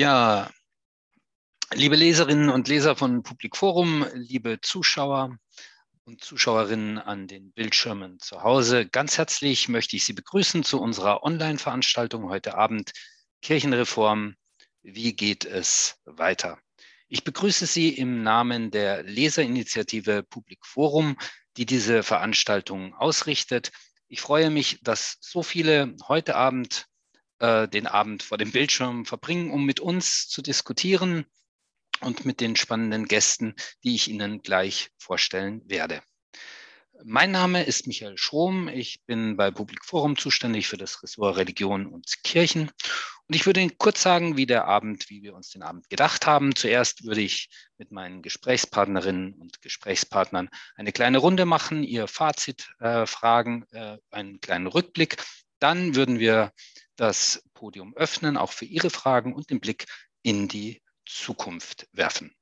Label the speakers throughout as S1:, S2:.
S1: Ja, liebe Leserinnen und Leser von Public Forum, liebe Zuschauer und Zuschauerinnen an den Bildschirmen zu Hause, ganz herzlich möchte ich Sie begrüßen zu unserer Online-Veranstaltung heute Abend Kirchenreform. Wie geht es weiter? Ich begrüße Sie im Namen der Leserinitiative Public Forum, die diese Veranstaltung ausrichtet. Ich freue mich, dass so viele heute Abend äh, den Abend vor dem Bildschirm verbringen, um mit uns zu diskutieren und mit den spannenden Gästen, die ich Ihnen gleich vorstellen werde. Mein Name ist Michael Schrom. Ich bin bei Public Forum zuständig für das Ressort Religion und Kirchen. Und ich würde Ihnen kurz sagen, wie der Abend, wie wir uns den Abend gedacht haben. Zuerst würde ich mit meinen Gesprächspartnerinnen und Gesprächspartnern eine kleine Runde machen, ihr Fazit äh, fragen, äh, einen kleinen Rückblick. Dann würden wir das Podium öffnen, auch für Ihre Fragen und den Blick in die Zukunft werfen.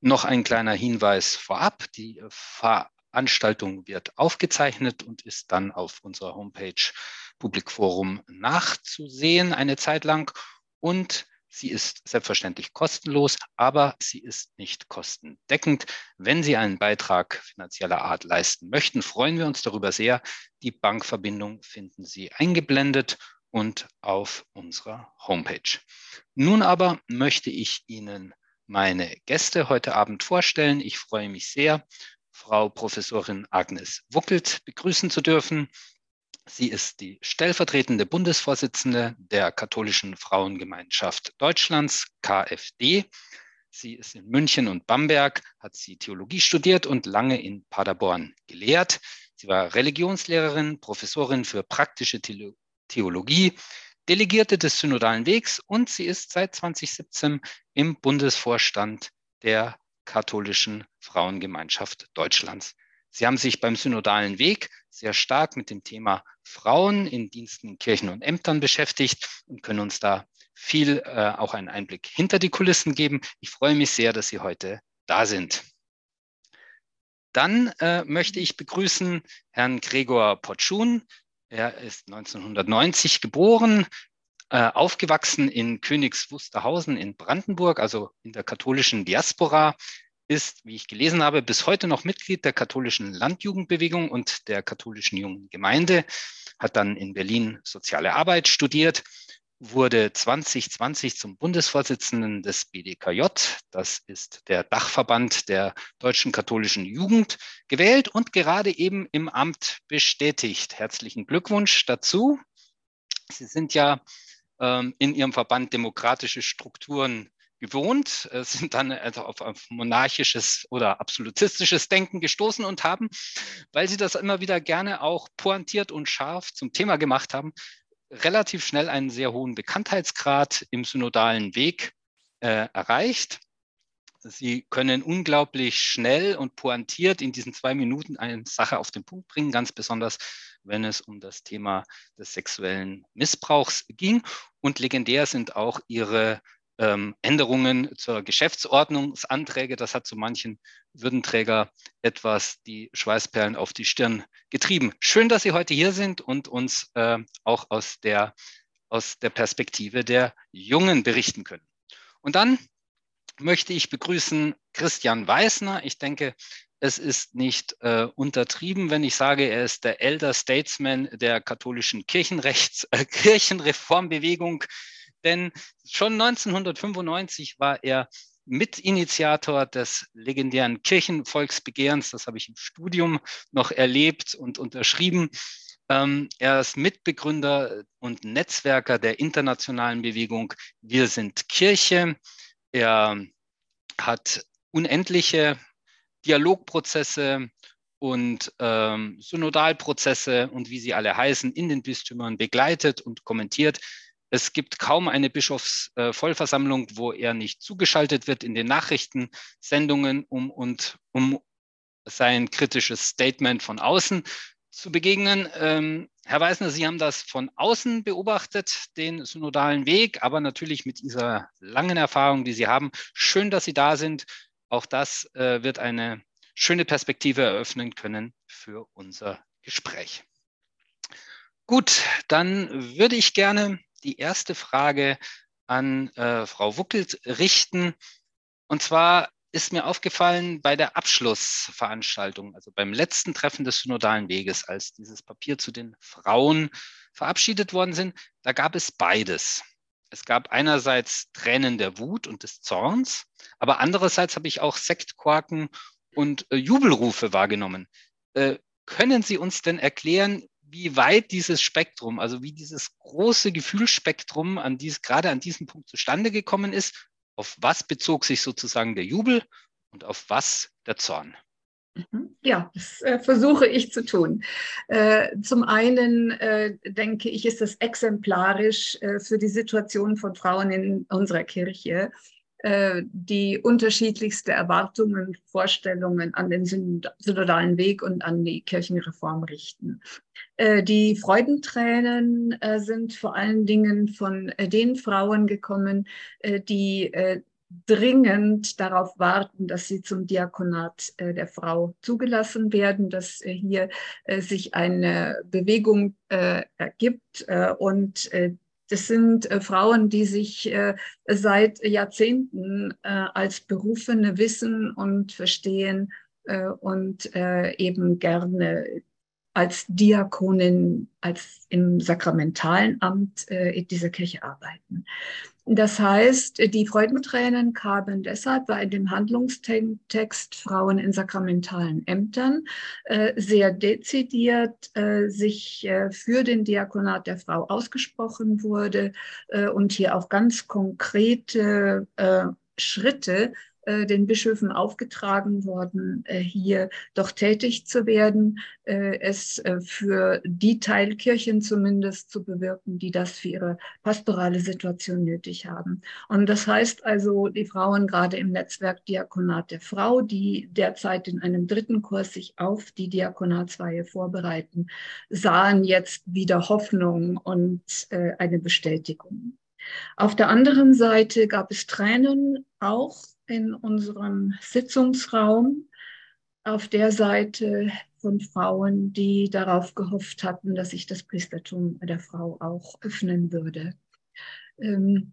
S1: Noch ein kleiner Hinweis vorab. Die Veranstaltung wird aufgezeichnet und ist dann auf unserer Homepage Public Forum nachzusehen eine Zeit lang. Und sie ist selbstverständlich kostenlos, aber sie ist nicht kostendeckend. Wenn Sie einen Beitrag finanzieller Art leisten möchten, freuen wir uns darüber sehr. Die Bankverbindung finden Sie eingeblendet und auf unserer Homepage. Nun aber möchte ich Ihnen meine Gäste heute Abend vorstellen. Ich freue mich sehr, Frau Professorin Agnes Wuckelt begrüßen zu dürfen. Sie ist die stellvertretende Bundesvorsitzende der Katholischen Frauengemeinschaft Deutschlands, KfD. Sie ist in München und Bamberg, hat sie Theologie studiert und lange in Paderborn gelehrt. Sie war Religionslehrerin, Professorin für praktische Theologie, Delegierte des Synodalen Wegs und sie ist seit 2017 im Bundesvorstand der Katholischen Frauengemeinschaft Deutschlands. Sie haben sich beim Synodalen Weg sehr stark mit dem Thema Frauen in Diensten in Kirchen und Ämtern beschäftigt und können uns da viel äh, auch einen Einblick hinter die Kulissen geben. Ich freue mich sehr, dass Sie heute da sind. Dann äh, möchte ich begrüßen Herrn Gregor Potschun. Er ist 1990 geboren, äh, aufgewachsen in Königs Wusterhausen in Brandenburg, also in der katholischen Diaspora, ist, wie ich gelesen habe, bis heute noch Mitglied der katholischen Landjugendbewegung und der katholischen Jungen Gemeinde, hat dann in Berlin soziale Arbeit studiert wurde 2020 zum Bundesvorsitzenden des BDKJ, das ist der Dachverband der deutschen katholischen Jugend, gewählt und gerade eben im Amt bestätigt. Herzlichen Glückwunsch dazu. Sie sind ja ähm, in Ihrem Verband demokratische Strukturen gewohnt, äh, sind dann also auf, auf monarchisches oder absolutistisches Denken gestoßen und haben, weil Sie das immer wieder gerne auch pointiert und scharf zum Thema gemacht haben, relativ schnell einen sehr hohen Bekanntheitsgrad im synodalen Weg äh, erreicht. Sie können unglaublich schnell und pointiert in diesen zwei Minuten eine Sache auf den Punkt bringen, ganz besonders wenn es um das Thema des sexuellen Missbrauchs ging. Und legendär sind auch ihre ähm, Änderungen zur Geschäftsordnungsanträge. Das hat zu manchen Würdenträger etwas die Schweißperlen auf die Stirn getrieben. Schön, dass Sie heute hier sind und uns äh, auch aus der, aus der Perspektive der Jungen berichten können. Und dann möchte ich begrüßen Christian Weißner. Ich denke, es ist nicht äh, untertrieben, wenn ich sage, er ist der Elder Statesman der katholischen Kirchenrechts, äh, Kirchenreformbewegung denn schon 1995 war er Mitinitiator des legendären Kirchenvolksbegehrens. Das habe ich im Studium noch erlebt und unterschrieben. Ähm, er ist Mitbegründer und Netzwerker der internationalen Bewegung Wir sind Kirche. Er hat unendliche Dialogprozesse und ähm, Synodalprozesse und wie sie alle heißen in den Bistümern begleitet und kommentiert. Es gibt kaum eine Bischofsvollversammlung, wo er nicht zugeschaltet wird in den Nachrichtensendungen, um, und, um sein kritisches Statement von außen zu begegnen. Ähm, Herr Weisner, Sie haben das von außen beobachtet, den synodalen Weg, aber natürlich mit dieser langen Erfahrung, die Sie haben. Schön, dass Sie da sind. Auch das äh, wird eine schöne Perspektive eröffnen können für unser Gespräch. Gut, dann würde ich gerne die erste Frage an äh, Frau Wuckelt richten. Und zwar ist mir aufgefallen bei der Abschlussveranstaltung, also beim letzten Treffen des synodalen Weges, als dieses Papier zu den Frauen verabschiedet worden sind, da gab es beides. Es gab einerseits Tränen der Wut und des Zorns, aber andererseits habe ich auch Sektquaken und äh, Jubelrufe wahrgenommen. Äh, können Sie uns denn erklären, wie weit dieses Spektrum, also wie dieses große Gefühlsspektrum an dies, gerade an diesem Punkt zustande gekommen ist auf was bezog sich sozusagen der Jubel und auf was der Zorn?
S2: Mhm. Ja, das äh, versuche ich zu tun. Äh, zum einen äh, denke ich, ist das exemplarisch äh, für die Situation von Frauen in unserer Kirche, die unterschiedlichste Erwartungen, Vorstellungen an den synodalen Weg und an die Kirchenreform richten. Äh, die Freudentränen äh, sind vor allen Dingen von den Frauen gekommen, die dringend darauf warten, dass sie zum Diakonat der Frau zugelassen werden, dass hier sich eine Bewegung ergibt und das sind äh, Frauen, die sich äh, seit Jahrzehnten äh, als Berufene wissen und verstehen äh, und äh, eben gerne als Diakonin, als im sakramentalen Amt in dieser Kirche arbeiten. Das heißt, die Freudentränen kamen deshalb, weil in dem Handlungstext Frauen in sakramentalen Ämtern äh, sehr dezidiert äh, sich äh, für den Diakonat der Frau ausgesprochen wurde äh, und hier auch ganz konkrete äh, Schritte äh, den Bischöfen aufgetragen worden, äh, hier doch tätig zu werden, äh, es für die Teilkirchen zumindest zu bewirken, die das für ihre pastorale Situation nötig haben. Und das heißt also, die Frauen gerade im Netzwerk Diakonat der Frau, die derzeit in einem dritten Kurs sich auf die Diakonatsweihe vorbereiten, sahen jetzt wieder Hoffnung und eine Bestätigung. Auf der anderen Seite gab es Tränen auch in unserem Sitzungsraum auf der Seite von Frauen, die darauf gehofft hatten, dass sich das Priestertum der Frau auch öffnen würde. Ähm,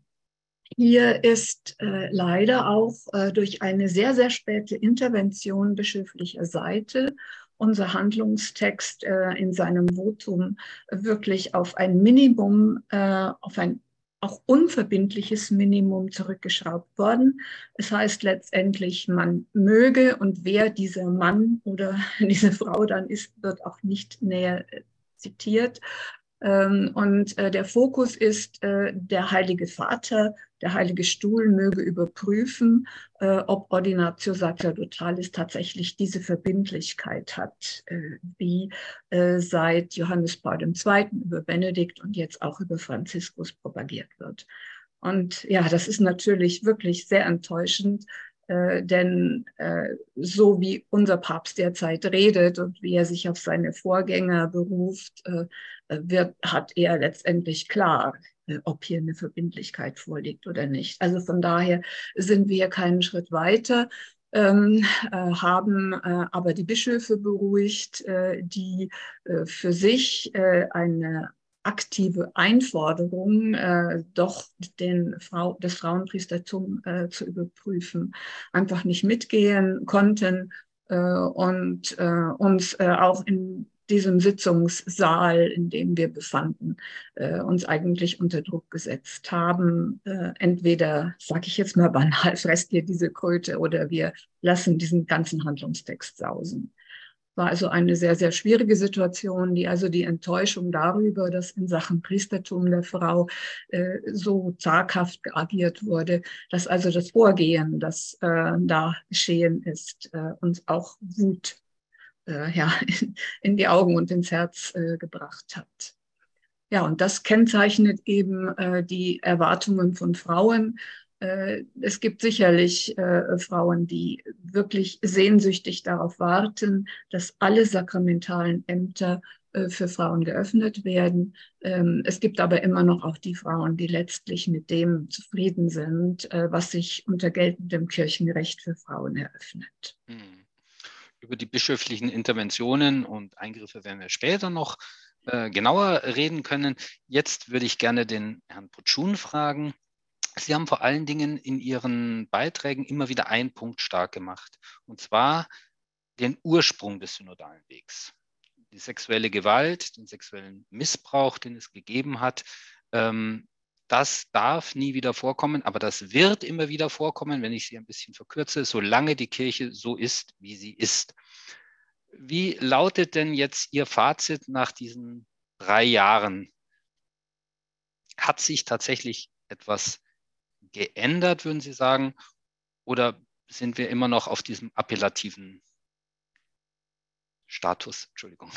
S2: hier ist äh, leider auch äh, durch eine sehr, sehr späte Intervention bischöflicher Seite unser Handlungstext äh, in seinem Votum wirklich auf ein Minimum, äh, auf ein auch unverbindliches Minimum zurückgeschraubt worden. Es heißt letztendlich, man möge und wer dieser Mann oder diese Frau dann ist, wird auch nicht näher äh, zitiert. Ähm, und äh, der Fokus ist, äh, der Heilige Vater, der Heilige Stuhl möge überprüfen, ob Ordinatio Sacerdotalis tatsächlich diese Verbindlichkeit hat, wie seit Johannes Paul II. über Benedikt und jetzt auch über Franziskus propagiert wird. Und ja, das ist natürlich wirklich sehr enttäuschend, äh, denn äh, so wie unser Papst derzeit redet und wie er sich auf seine Vorgänger beruft, äh, wird, hat er letztendlich klar, äh, ob hier eine Verbindlichkeit vorliegt oder nicht. Also von daher sind wir keinen Schritt weiter. Ähm, äh, haben äh, aber die Bischöfe beruhigt, äh, die äh, für sich eine aktive Einforderung, äh, doch den Frau, das Frauenpriestertum äh, zu überprüfen, einfach nicht mitgehen konnten äh, und äh, uns äh, auch in diesem Sitzungssaal, in dem wir befanden, äh, uns eigentlich unter Druck gesetzt haben. Äh, entweder, sage ich jetzt mal banal, fresst ihr diese Kröte oder wir lassen diesen ganzen Handlungstext sausen war also eine sehr, sehr schwierige Situation, die also die Enttäuschung darüber, dass in Sachen Priestertum der Frau äh, so zaghaft agiert wurde, dass also das Vorgehen, das äh, da geschehen ist, äh, uns auch Wut äh, ja, in, die Augen und ins Herz äh, gebracht hat. Ja, und das kennzeichnet eben äh, die Erwartungen von Frauen äh, es gibt sicherlich äh, Frauen, die wirklich sehnsüchtig darauf warten, dass alle sakramentalen Ämter äh, für Frauen geöffnet werden. Ähm, es gibt aber immer noch auch die Frauen, die letztlich mit dem zufrieden sind, was sich unter geltendem Kirchenrecht für Frauen eröffnet. Hm.
S1: Über die bischöflichen Interventionen und Eingriffe werden wir später noch genauer reden können. Jetzt würde ich gerne den Herrn Putschun fragen Sie haben vor allen Dingen in Ihren Beiträgen immer wieder einen Punkt stark gemacht, und zwar den Ursprung des synodalen Wegs. Die sexuelle Gewalt, den sexuellen Missbrauch, den es gegeben hat, ähm, das darf nie wieder vorkommen, aber das wird immer wieder vorkommen, wenn ich sie ein bisschen verkürze, solange die Kirche so ist, wie sie ist. Wie lautet denn jetzt Ihr Fazit nach diesen drei Jahren? Hat sich tatsächlich etwas geändert, würden Sie sagen? Oder sind wir immer noch auf diesem appellativen Status? Entschuldigung.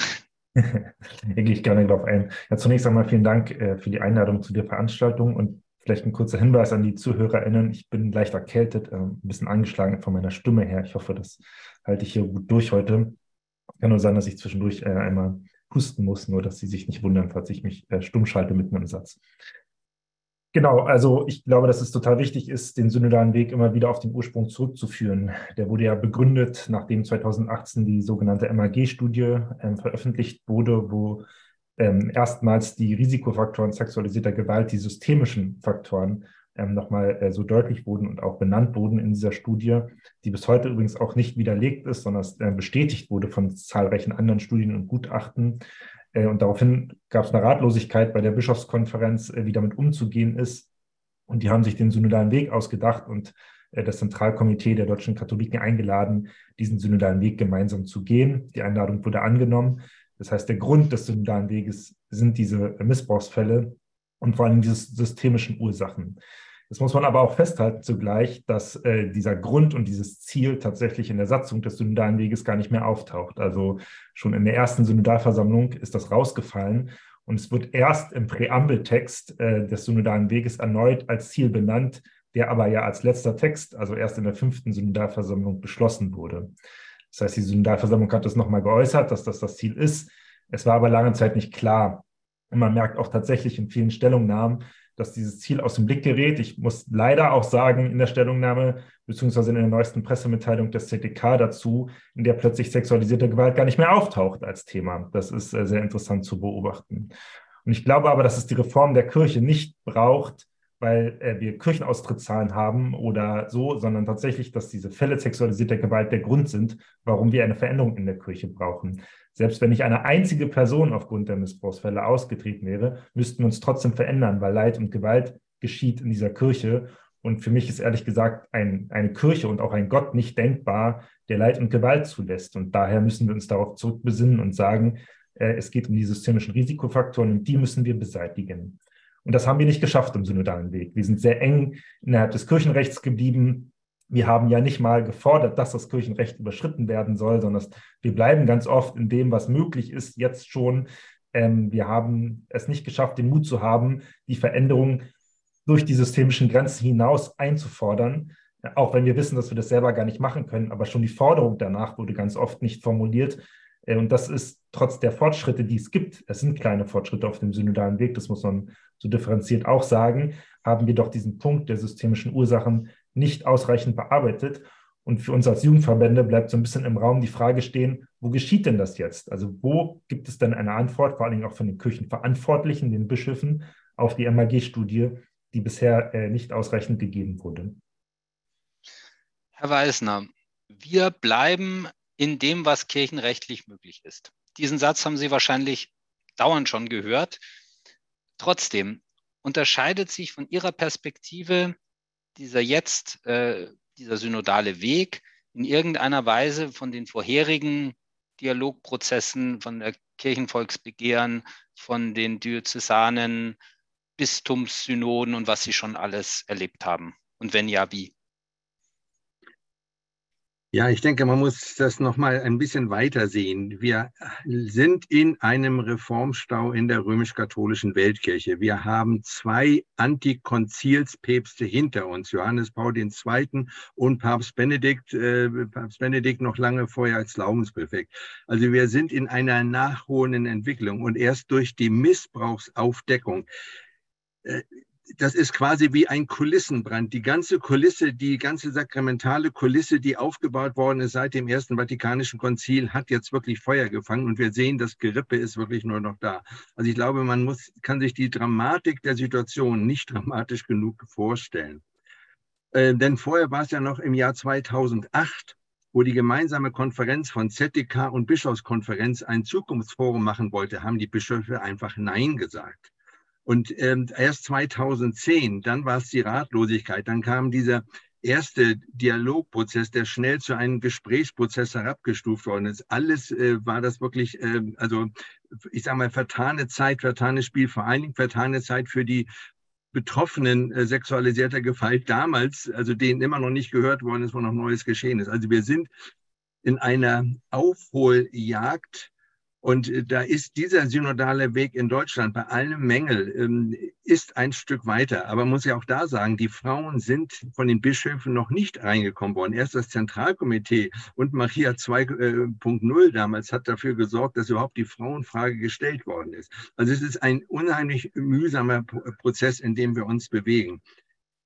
S3: Hier gehe ich gerne darauf ein. Ja, zunächst einmal vielen Dank äh, für die Einladung zu der Veranstaltung und vielleicht ein kurzer Hinweis an die ZuhörerInnen. Ich bin leicht erkältet, äh, ein bisschen angeschlagen von meiner Stimme her. Ich hoffe, das halte ich hier gut durch heute. Kann nur sein, dass ich zwischendurch äh, einmal husten muss, nur dass Sie sich nicht wundern, falls ich mich äh, stumm schalte mitten im Satz. Genau, also ich glaube, dass es total wichtig ist, den synodalen Weg immer wieder auf den Ursprung zurückzuführen. Der wurde ja begründet, nachdem 2018 die sogenannte MAG-Studie ähm, veröffentlicht wurde, wo ähm, erstmals die Risikofaktoren sexualisierter Gewalt, die systemischen Faktoren, ähm, nochmal äh, so deutlich wurden und auch benannt wurden in dieser Studie, die bis heute übrigens auch nicht widerlegt ist, sondern äh, bestätigt wurde von zahlreichen anderen Studien und Gutachten. Äh, und daraufhin gab es eine Ratlosigkeit bei der Bischofskonferenz, äh, wie damit umzugehen ist. Und die haben sich den synodalen Weg ausgedacht und äh, das Zentralkomitee der deutschen Katholiken eingeladen, diesen synodalen Weg gemeinsam zu gehen. Die Einladung wurde angenommen. Das heißt, der Grund des synodalen Weges sind diese Missbrauchsfälle und vor allem diese systemischen Ursachen. Das muss man aber auch festhalten zugleich, dass äh, dieser Grund und dieses Ziel tatsächlich in der Satzung des synodalen Weges gar nicht mehr auftaucht. Also schon in der ersten Synodalversammlung ist das rausgefallen und es wird erst im Präambeltext äh, des synodalen Weges erneut als Ziel benannt, der aber ja als letzter Text, also erst in der fünften Synodalversammlung beschlossen wurde. Das heißt, die Synodalversammlung hat das nochmal geäußert, dass das das Ziel ist. Es war aber lange Zeit nicht klar. Und man merkt auch tatsächlich in vielen Stellungnahmen, dass dieses Ziel aus dem Blick gerät. Ich muss leider auch sagen, in der Stellungnahme beziehungsweise in der neuesten Pressemitteilung des ZDK dazu, in der plötzlich sexualisierte Gewalt gar nicht mehr auftaucht als Thema. Das ist äh, sehr interessant zu beobachten. Und ich glaube aber, dass es die Reform der Kirche nicht braucht, weil äh, wir Kirchenaustrittszahlen haben oder so, sondern tatsächlich, dass diese Fälle sexualisierter Gewalt der Grund sind, warum wir eine Veränderung in der Kirche brauchen. Selbst wenn nicht eine einzige Person aufgrund der Missbrauchsfälle ausgetreten wäre, müssten wir uns trotzdem verändern, weil Leid und Gewalt geschieht in dieser Kirche. Und für mich ist ehrlich gesagt ein, eine Kirche und auch ein Gott nicht denkbar, der Leid und Gewalt zulässt. Und daher müssen wir uns darauf zurückbesinnen und sagen, äh, es geht um die systemischen Risikofaktoren und die müssen wir beseitigen. Und das haben wir nicht geschafft im synodalen Weg. Wir sind sehr eng innerhalb des Kirchenrechts geblieben. Wir haben ja nicht mal gefordert, dass das Kirchenrecht überschritten werden soll, sondern wir bleiben ganz oft in dem, was möglich ist, jetzt schon. Ähm, wir haben es nicht geschafft, den Mut zu haben, die Veränderung durch die systemischen Grenzen hinaus einzufordern, auch wenn wir wissen, dass wir das selber gar nicht machen können. Aber schon die Forderung danach wurde ganz oft nicht formuliert. Äh, und das ist trotz der Fortschritte, die es gibt, es sind kleine Fortschritte auf dem synodalen Weg, das muss man so differenziert auch sagen, haben wir doch diesen Punkt der systemischen Ursachen nicht ausreichend bearbeitet. Und für uns als Jugendverbände bleibt so ein bisschen im Raum die Frage stehen, wo geschieht denn das jetzt? Also wo gibt es denn eine Antwort, vor allen Dingen auch von den Kirchenverantwortlichen, den Bischöfen, auf die MAG-Studie, die bisher äh, nicht ausreichend gegeben wurde?
S1: Herr Weisner, wir bleiben in dem, was kirchenrechtlich möglich ist. Diesen Satz haben Sie wahrscheinlich dauernd schon gehört. Trotzdem unterscheidet sich von Ihrer Perspektive dieser jetzt, äh, dieser synodale Weg in irgendeiner Weise von den vorherigen Dialogprozessen, von der Kirchenvolksbegehren, von den diözesanen Bistumssynoden und was sie schon alles erlebt haben? Und wenn ja, wie?
S4: Ja, ich denke, man muss das noch mal ein bisschen weiter sehen. Wir sind in einem Reformstau in der römisch-katholischen Weltkirche. Wir haben zwei Antikonzilspäpste hinter uns, Johannes Paul II. und Papst Benedikt, äh, Papst Benedikt noch lange vorher als Glaubenspräfekt. Also wir sind in einer nachholenden Entwicklung und erst durch die Missbrauchsaufdeckung äh, das ist quasi wie ein Kulissenbrand. Die ganze Kulisse, die ganze sakramentale Kulisse, die aufgebaut worden ist seit dem Ersten Vatikanischen Konzil, hat jetzt wirklich Feuer gefangen und wir sehen, das Gerippe ist wirklich nur noch da. Also ich glaube, man muss, kann sich die Dramatik der Situation nicht dramatisch genug vorstellen. Äh, denn vorher war es ja noch im Jahr 2008, wo die gemeinsame Konferenz von ZDK und Bischofskonferenz ein Zukunftsforum machen wollte, haben die Bischöfe einfach Nein gesagt. Und ähm, erst 2010, dann war es die Ratlosigkeit, dann kam dieser erste Dialogprozess, der schnell zu einem Gesprächsprozess herabgestuft worden ist. Alles äh, war das wirklich, äh, also ich sage mal, vertane Zeit, vertanes Spiel, vor allen Dingen vertane Zeit für die Betroffenen äh, sexualisierter Gewalt damals, also denen immer noch nicht gehört worden ist, wo noch Neues geschehen ist. Also wir sind in einer Aufholjagd und äh, da ist dieser synodale Weg in Deutschland bei allem Mängel, ähm, ist ein Stück weiter. Aber man muss ja auch da sagen, die Frauen sind von den Bischöfen noch nicht reingekommen worden. Erst das Zentralkomitee und Maria 2.0 äh, damals hat dafür gesorgt, dass überhaupt die Frauenfrage gestellt worden ist. Also es ist ein unheimlich mühsamer Prozess, in dem wir uns bewegen.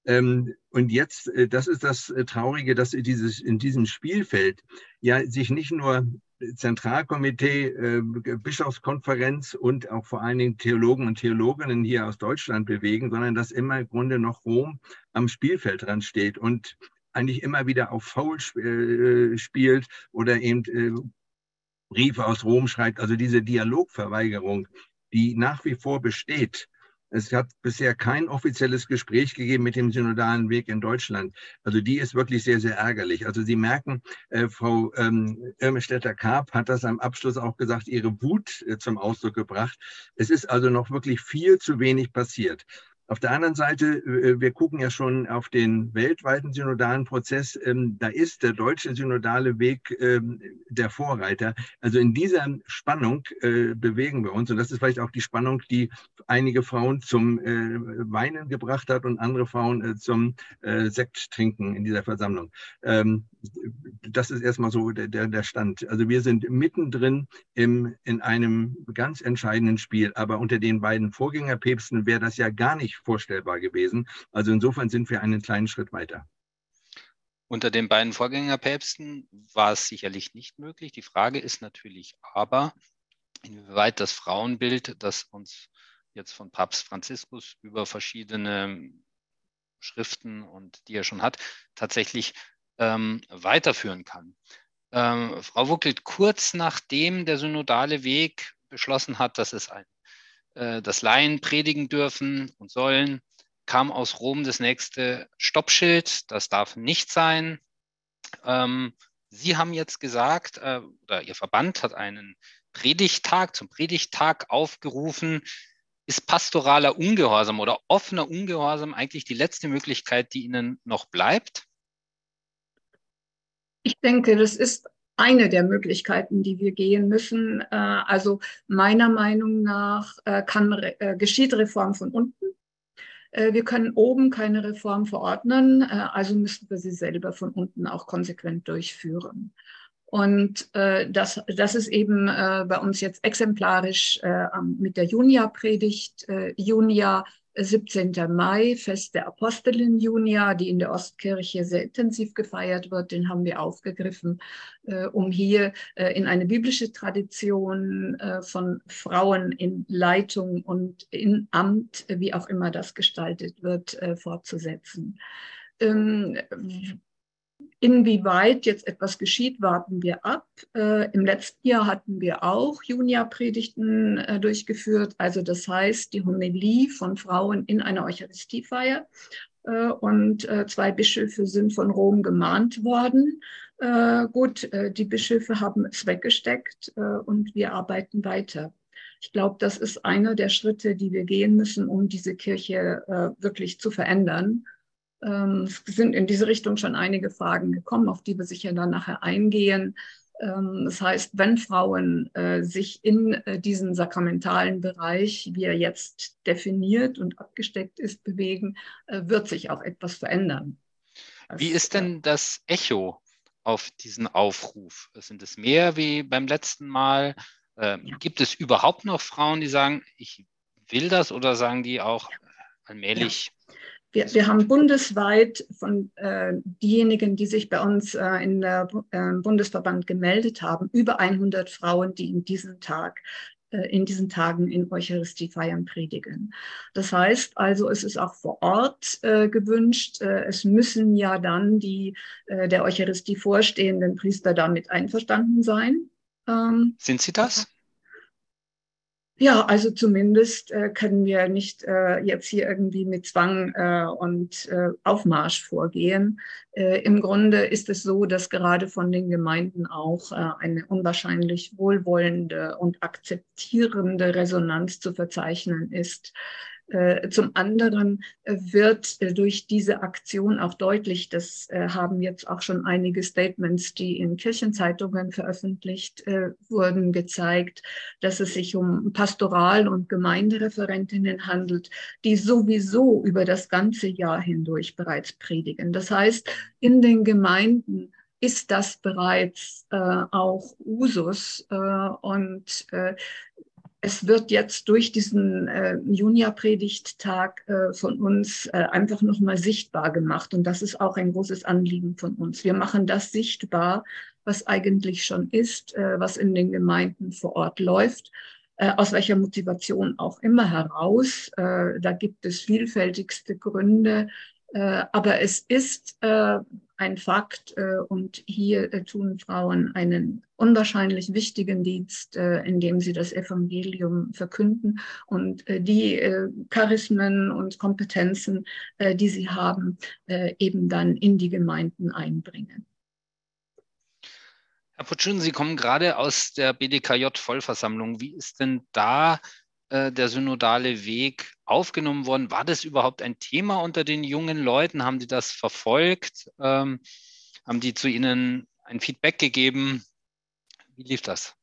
S4: Ähm, und jetzt, äh, das ist das Traurige, dass dieses, in diesem Spielfeld ja sich nicht nur Zentralkomitee, äh, Bischofskonferenz und auch vor allen Dingen Theologen und Theologinnen hier aus Deutschland bewegen, sondern dass immer im Grunde noch Rom am Spielfeld dran steht und eigentlich immer wieder auf Foul äh, spielt oder eben äh, Briefe aus Rom schreibt. Also diese Dialogverweigerung, die nach wie vor besteht, es hat bisher kein offizielles Gespräch gegeben mit dem synodalen Weg in Deutschland. Also die ist wirklich sehr, sehr ärgerlich. Also Sie merken, äh, Frau ähm, Irmestetter-Karp hat das am Abschluss auch gesagt, ihre Wut äh, zum Ausdruck gebracht. Es ist also noch wirklich viel zu wenig passiert. Auf der anderen Seite, äh, wir gucken ja schon auf den weltweiten synodalen Prozess. Ähm, da ist der deutsche synodale Weg ähm, der Vorreiter. Also in dieser Spannung äh, bewegen wir uns. Und das ist vielleicht auch die Spannung, die einige Frauen zum äh, Weinen gebracht hat und andere Frauen zum Sekt trinken in dieser Versammlung. Ähm, das ist erstmal so der, Stand. Also wir sind mittendrin in einem ganz entscheidenden Spiel. Aber unter den beiden Vorgängerpäpsten wäre das ja gar nicht vorstellbar gewesen. Also insofern sind wir einen kleinen Schritt weiter.
S1: Unter den beiden Vorgängerpäpsten war es sicherlich nicht möglich. Die Frage ist natürlich aber, inwieweit das Frauenbild, das uns jetzt von Papst Franziskus über verschiedene Schriften und die er schon hat, tatsächlich ähm, weiterführen kann. Ähm, Frau Wuckelt, kurz nachdem der synodale Weg beschlossen hat, dass es ein, äh, das Laien predigen dürfen und sollen, kam aus Rom das nächste Stoppschild. Das darf nicht sein. Ähm, Sie haben jetzt gesagt, äh, oder Ihr Verband hat einen Predigtag zum Predigtag aufgerufen. Ist pastoraler Ungehorsam oder offener Ungehorsam eigentlich die letzte Möglichkeit, die Ihnen noch bleibt?
S2: Ich denke, das ist eine der Möglichkeiten, die wir gehen müssen. Äh, also meiner Meinung nach äh, kann, äh, geschieht Reform von unten. Wir können oben keine Reform verordnen, also müssen wir sie selber von unten auch konsequent durchführen. Und das, das ist eben bei uns jetzt exemplarisch mit der Junia-Predigt. Junia 17. Mai, Fest der Apostelin Junia, die in der Ostkirche sehr intensiv gefeiert wird, den haben wir aufgegriffen, äh, um hier äh, in eine biblische Tradition äh, von Frauen in Leitung und in Amt, wie auch immer das gestaltet wird, äh, fortzusetzen. Ähm, Inwieweit jetzt etwas geschieht, warten wir ab. Äh, Im letzten Jahr hatten wir auch Junia-Predigten äh, durchgeführt. Also das heißt, die Homilie von Frauen in einer Eucharistiefeier. Äh, und äh, zwei Bischöfe sind von Rom gemahnt worden. Äh, gut, äh, die Bischöfe haben es weggesteckt und wir arbeiten weiter. Ich glaube, das ist einer der Schritte, die wir gehen müssen, um diese Kirche wirklich zu verändern ähm, es sind in diese Richtung schon einige Fragen gekommen, auf die wir sicher dann nachher eingehen. Ähm, das heißt, wenn Frauen äh, sich in äh, diesen sakramentalen Bereich, wie er jetzt definiert und abgesteckt ist, bewegen, äh, wird sich auch etwas verändern.
S1: Wie ist denn das Echo auf diesen Aufruf? Sind es mehr wie beim letzten Mal? Ähm, ja. Gibt es überhaupt noch Frauen, die sagen, ich will das oder sagen die auch, allmählich.
S2: Ja. Wir, wir, haben bundesweit von äh, diejenigen, die sich bei uns äh, in der äh, Bundesverband gemeldet haben, über 100 Frauen, die in diesem Tag äh, in diesen Tagen in Eucharistiefeiern predigen. Das heißt also, es ist auch vor Ort äh, gewünscht. Äh, es müssen ja dann die äh, der Eucharistie vorstehenden Priester damit einverstanden sein.
S1: Ähm, Sind sie das?
S2: Ja, also zumindest äh, können wir nicht äh, jetzt hier irgendwie mit Zwang äh, und äh, Aufmarsch vorgehen. Äh, Im Grunde ist es so, dass gerade von den Gemeinden auch äh, eine unwahrscheinlich wohlwollende und akzeptierende Resonanz zu verzeichnen ist. Äh, zum anderen äh, wird äh, durch diese Aktion auch deutlich, das haben jetzt auch schon einige Statements, die in Kirchenzeitungen veröffentlicht wurden, gezeigt, dass es sich um Pastoral- und Gemeindereferentinnen handelt, die sowieso über das ganze Jahr hindurch bereits predigen. Das heißt, in den Gemeinden ist das bereits äh, auch Usus äh, und äh, es wird jetzt durch diesen äh, Junior-Predigttag äh, von uns äh, einfach nochmal sichtbar gemacht. Und das ist auch ein großes Anliegen von uns. Wir machen das sichtbar, was eigentlich schon ist, äh, was in den Gemeinden vor Ort läuft. Äh, aus welcher Motivation auch immer heraus. Äh, da gibt es vielfältigste Gründe. aber es ist ein Fakt. Äh, und hier äh, tun Frauen einen unwahrscheinlich wichtigen Dienst, äh, indem sie das Evangelium verkünden und die Charismen und Kompetenzen, die sie haben, eben dann in die Gemeinden einbringen.
S1: Herr Putschun, Sie kommen gerade aus der BDKJ-Vollversammlung. Wie ist denn da äh, der synodale Weg aufgenommen worden? War das überhaupt ein Thema unter den jungen Leuten? Haben die das verfolgt? Ähm, haben die zu Ihnen ein Feedback gegeben? Wie lief das?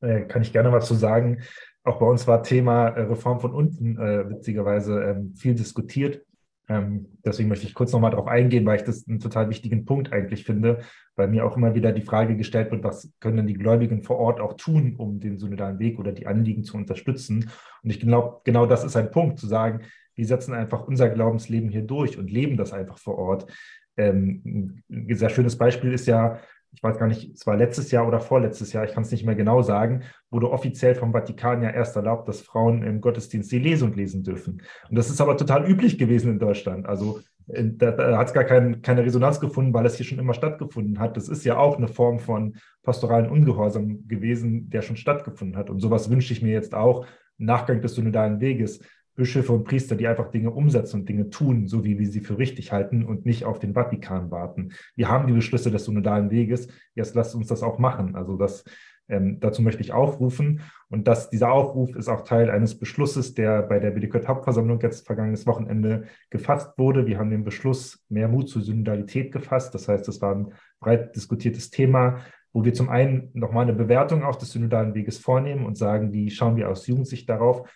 S3: Äh, kann ich gerne was zu sagen. Auch bei uns war Thema äh, Reform von unten äh, witzigerweise ähm, viel diskutiert. Ähm, deswegen möchte ich kurz nochmal darauf eingehen, weil ich das einen total wichtigen Punkt eigentlich finde, weil mir auch immer wieder die Frage gestellt wird, was können denn die Gläubigen vor Ort auch tun, um den synodalen Weg oder die Anliegen zu unterstützen. Und ich glaube, genau das ist ein Punkt, zu sagen, wir setzen einfach unser Glaubensleben hier durch und leben das einfach vor Ort. Ähm, ein sehr schönes Beispiel ist ja ich weiß gar nicht, es war letztes Jahr oder vorletztes Jahr, ich kann es nicht mehr genau sagen, wurde offiziell vom Vatikan ja erst erlaubt, dass Frauen im Gottesdienst die Lesung lesen dürfen. Und das ist aber total üblich gewesen in Deutschland. Also äh, da, hat es gar kein, keine Resonanz gefunden, weil es hier schon immer stattgefunden hat. Das ist ja auch eine Form von pastoralen Ungehorsam gewesen, der schon stattgefunden hat. Und sowas wünsche ich mir jetzt auch Nachgang des synodalen Weges, Bischöfe und Priester, die einfach Dinge umsetzen und Dinge tun, so wie wir sie für richtig halten und nicht auf den Vatikan warten. Wir haben die Beschlüsse des synodalen Weges, jetzt lasst uns das auch machen. Also das, ähm, dazu möchte ich aufrufen. Und das, dieser Aufruf ist auch Teil eines Beschlusses, der bei der BDK Hauptversammlung jetzt vergangenes Wochenende gefasst wurde. Wir haben den Beschluss mehr Mut zur Synodalität gefasst. Das heißt, das war ein breit diskutiertes Thema, wo wir zum einen nochmal eine Bewertung auch des synodalen Weges vornehmen und sagen, wie schauen wir aus Jugendsicht darauf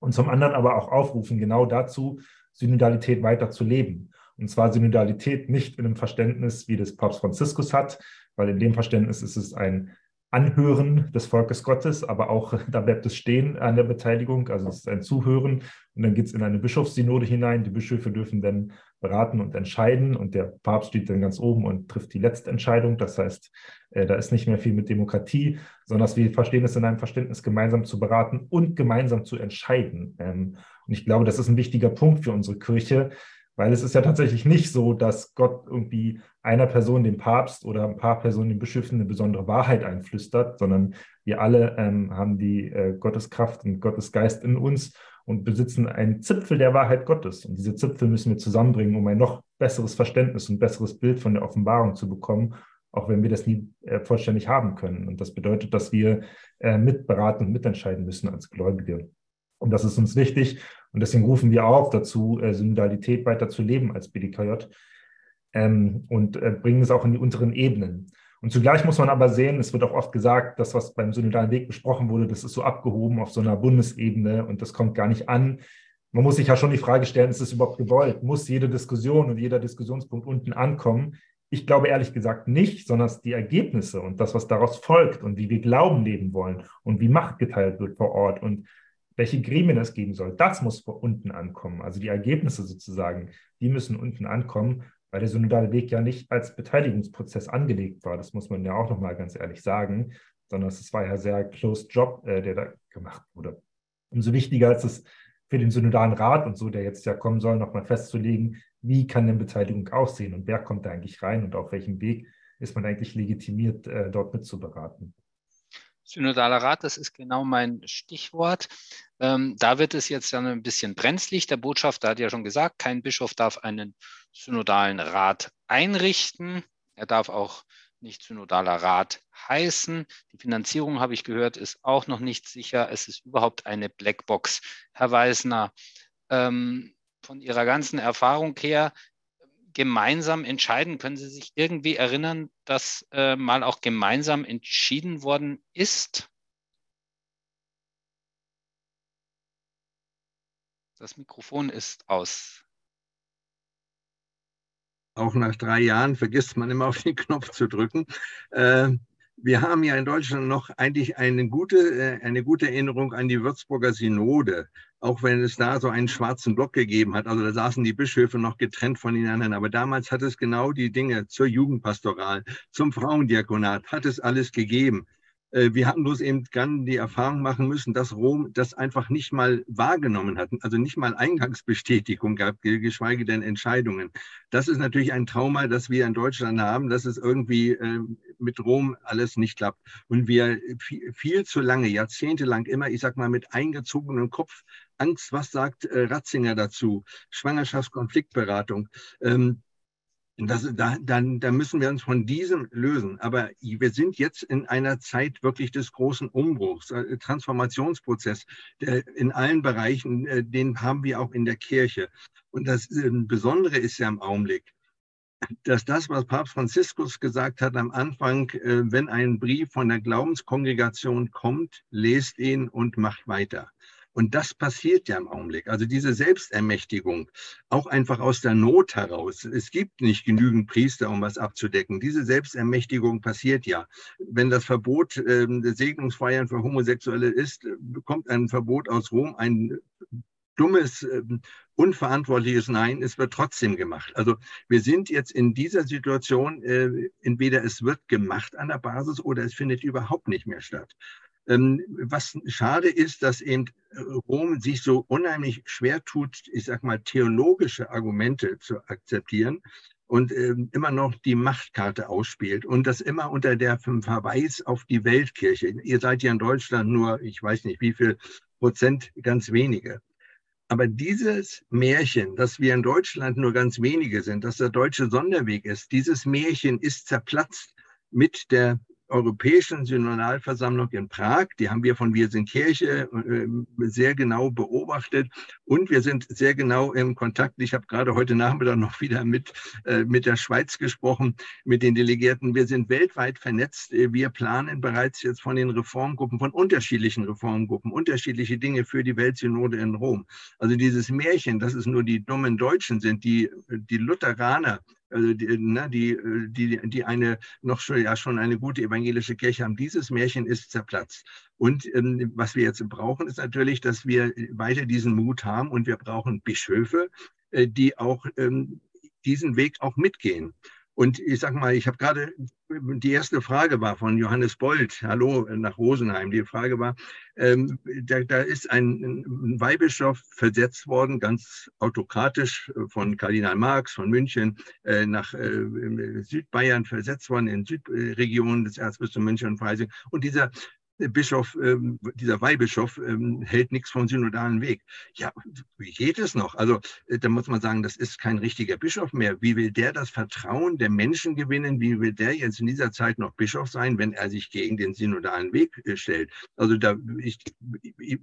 S3: und zum anderen aber auch aufrufen, genau dazu, Synodalität weiter zu leben. Und zwar Synodalität nicht in einem Verständnis, wie das Papst Franziskus hat, weil in dem Verständnis ist es ein Anhören des Volkes Gottes, aber auch da bleibt es stehen an der Beteiligung, also es ist ein Zuhören und dann geht es in eine Bischofssynode hinein. Die Bischöfe dürfen dann beraten und entscheiden und der Papst steht dann ganz oben und trifft die letzte Entscheidung. Das heißt, äh, da ist nicht mehr viel mit Demokratie, sondern wir verstehen es in einem Verständnis, gemeinsam zu beraten und gemeinsam zu entscheiden. Ähm, und ich glaube, das ist ein wichtiger Punkt für unsere Kirche, weil es ist ja tatsächlich nicht so, dass Gott irgendwie einer Person, dem Papst oder ein paar Personen, den Bischöfen, eine besondere Wahrheit einflüstert, sondern wir alle ähm, haben die äh, Gotteskraft und Gottesgeist in uns und besitzen einen Zipfel der Wahrheit Gottes. Und diese Zipfel müssen wir zusammenbringen, um ein noch besseres Verständnis und besseres Bild von der Offenbarung zu bekommen, auch wenn wir das nie äh, vollständig haben können. Und das bedeutet, dass wir äh, mitberaten und mitentscheiden müssen als Gläubige. Und das ist uns wichtig. Und deswegen rufen wir auf dazu, äh, Synodalität weiter zu leben als BDKJ ähm, und äh, bringen es auch in die unteren Ebenen. Und zugleich muss man aber sehen, es wird auch oft gesagt, das, was beim synodalen Weg besprochen wurde, das ist so abgehoben auf so einer Bundesebene und das kommt gar nicht an. Man muss sich ja schon die Frage stellen, ist es überhaupt gewollt? Muss jede Diskussion und jeder Diskussionspunkt unten ankommen? Ich glaube ehrlich gesagt nicht, sondern die Ergebnisse und das, was daraus folgt und wie wir Glauben leben wollen und wie Macht geteilt wird vor Ort und welche Gremien es geben soll, das muss von unten ankommen. Also die Ergebnisse sozusagen, die müssen unten ankommen, weil der synodale Weg ja nicht als Beteiligungsprozess angelegt war. Das muss man ja auch nochmal ganz ehrlich sagen, sondern es war ja sehr closed Job, äh, der da gemacht wurde. Umso wichtiger ist es für den synodalen Rat und so, der jetzt ja kommen soll, nochmal festzulegen, wie kann denn Beteiligung aussehen und wer kommt da eigentlich rein und auf welchem Weg ist man eigentlich legitimiert, äh, dort mitzuberaten.
S1: Synodaler Rat, das ist genau mein Stichwort. Ähm, da wird es jetzt dann ein bisschen brenzlig. Der Botschafter hat ja schon gesagt, kein Bischof darf einen synodalen Rat einrichten. Er darf auch nicht synodaler Rat heißen. Die Finanzierung, habe ich gehört, ist auch noch nicht sicher. Es ist überhaupt eine Blackbox. Herr Weisner, ähm, von Ihrer ganzen Erfahrung her, gemeinsam entscheiden? Können Sie sich irgendwie erinnern, dass äh, mal auch gemeinsam entschieden worden ist? Das Mikrofon ist aus.
S4: Auch nach drei Jahren vergisst man immer auf den Knopf zu drücken. Äh, wir haben ja in Deutschland noch eigentlich eine gute, äh, eine gute Erinnerung an die Würzburger Synode, auch wenn es da so einen schwarzen Block gegeben hat. Also da saßen die Bischöfe noch getrennt voneinander. Aber damals hat es genau die Dinge zur Jugendpastoral, zum Frauendiakonat, hat es alles gegeben. Äh, wir hatten bloß eben dann die Erfahrung machen müssen, dass Rom das einfach nicht mal wahrgenommen hat, also nicht mal Eingangsbestätigung gab, geschweige denn Entscheidungen. Das ist natürlich ein Trauma, das wir in Deutschland haben, dass es irgendwie äh, mit Rom alles nicht klappt. Und wir viel, zu lange, jahrzehntelang immer, ich sag mal, mit eingezogenem Kopf Angst, was sagt äh, Ratzinger dazu? Schwangerschaftskonfliktberatung. Ähm, das, da, dann, da müssen wir uns von diesem lösen. Aber wir sind jetzt in einer Zeit wirklich des großen Umbruchs, äh, Transformationsprozess in allen Bereichen, äh, den haben wir auch in der Kirche. Und das äh, Besondere ist ja im Augenblick, dass das, was Papst Franziskus gesagt hat am Anfang, wenn ein Brief von der Glaubenskongregation kommt, lest ihn und macht weiter. Und das passiert ja im Augenblick. Also diese Selbstermächtigung, auch einfach aus der Not heraus. Es gibt nicht genügend Priester, um was abzudecken. Diese Selbstermächtigung passiert ja. Wenn das Verbot äh, der Segnungsfeiern für Homosexuelle ist, bekommt ein Verbot aus Rom ein dummes, äh, unverantwortliches Nein, es wird trotzdem gemacht. Also wir sind jetzt in dieser Situation, äh, entweder es wird gemacht an der Basis oder es findet überhaupt nicht mehr statt. Ähm, was schade ist, dass eben äh, Rom sich so unheimlich schwer tut, ich sag mal, theologische Argumente zu akzeptieren und ähm, immer noch die Machtkarte ausspielt und das immer unter der Verweis auf die Weltkirche. Ihr seid ja in Deutschland nur, ich weiß nicht wie viel Prozent, ganz wenige. Aber dieses Märchen, dass wir in Deutschland nur ganz wenige sind, dass der deutsche Sonderweg ist, dieses Märchen ist zerplatzt mit der Europäischen Synodalversammlung in Prag. Die haben wir von Wir sind Kirche äh, sehr genau beobachtet und wir sind sehr genau im Kontakt. Ich habe gerade heute Nachmittag noch wieder mit, äh, mit der Schweiz gesprochen, mit den Delegierten. Wir sind weltweit vernetzt. Wir planen bereits jetzt von den Reformgruppen, von unterschiedlichen Reformgruppen, unterschiedliche Dinge für die Weltsynode in Rom. Also dieses Märchen, dass es nur die dummen Deutschen sind, die, die Lutheraner, also die, ne, die, die, die eine noch schon, ja schon eine gute evangelische Kirche haben. Dieses Märchen ist zerplatzt. Und ähm, was wir jetzt brauchen, ist natürlich, dass wir weiter diesen Mut haben und wir brauchen Bischöfe, äh, die auch ähm, diesen Weg auch mitgehen. Und ich sage mal, ich habe gerade, die erste Frage war von Johannes Bold, hallo nach Rosenheim. Die Frage war, ähm, da, da, ist ein, ein Weihbischof versetzt worden, ganz autokratisch von Kardinal Marx von München äh, nach äh, Südbayern versetzt worden, in Südregion des Erzbistums München und Freising. Und dieser Bischof, ähm, dieser Weihbischof ähm, hält nichts vom synodalen Weg. Ja, wie geht es noch? Also äh, da muss man sagen, das ist kein richtiger Bischof mehr. Wie will der das Vertrauen der Menschen gewinnen? Wie will der jetzt in dieser Zeit noch Bischof sein, wenn er sich gegen den synodalen Weg äh, stellt? Also da ich,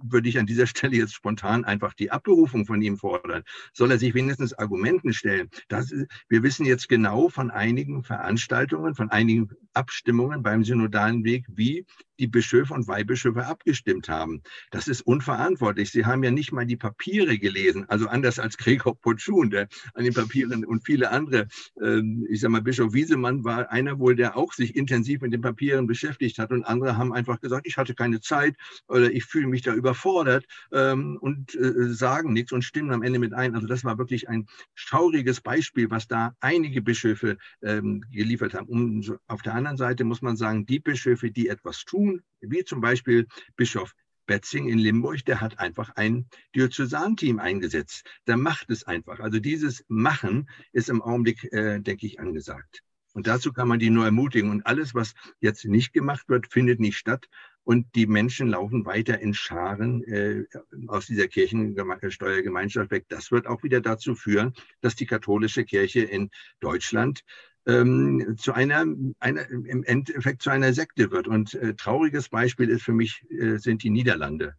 S4: würde ich an dieser Stelle jetzt spontan einfach die Abberufung von ihm fordern. Soll er sich wenigstens Argumenten stellen? Das, wir wissen jetzt genau von einigen Veranstaltungen, von einigen Abstimmungen beim synodalen Weg, wie die Bischöfe Bischöfe und Weihbischöfe abgestimmt haben. Das ist unverantwortlich. Sie haben ja nicht mal die Papiere gelesen, also anders als Gregor Potschun, der an den Papieren und viele andere, ähm, ich sag mal, Bischof Wiesemann war einer wohl, der auch sich intensiv mit den Papieren beschäftigt hat und andere haben einfach gesagt, ich hatte keine Zeit oder ich fühle mich da überfordert ähm, und äh, sagen nichts und stimmen am Ende mit ein. Also das war wirklich ein schauriges Beispiel, was da einige Bischöfe ähm, geliefert haben. Und auf der anderen Seite muss man sagen, die Bischöfe, die etwas tun, wie zum Beispiel Bischof Betzing in Limburg, der hat einfach ein Diözesanteam eingesetzt. Der macht es einfach. Also dieses Machen ist im Augenblick, äh, denke ich, angesagt. Und dazu kann man die nur ermutigen. Und alles, was jetzt nicht gemacht wird, findet nicht statt. Und die Menschen laufen weiter in Scharen äh, aus dieser Kirchensteuergemeinschaft weg. Das wird auch wieder dazu führen, dass die katholische Kirche in Deutschland ähm, zu einer, einer, im Endeffekt zu einer Sekte wird. Und äh, trauriges Beispiel ist für mich, äh, sind die Niederlande.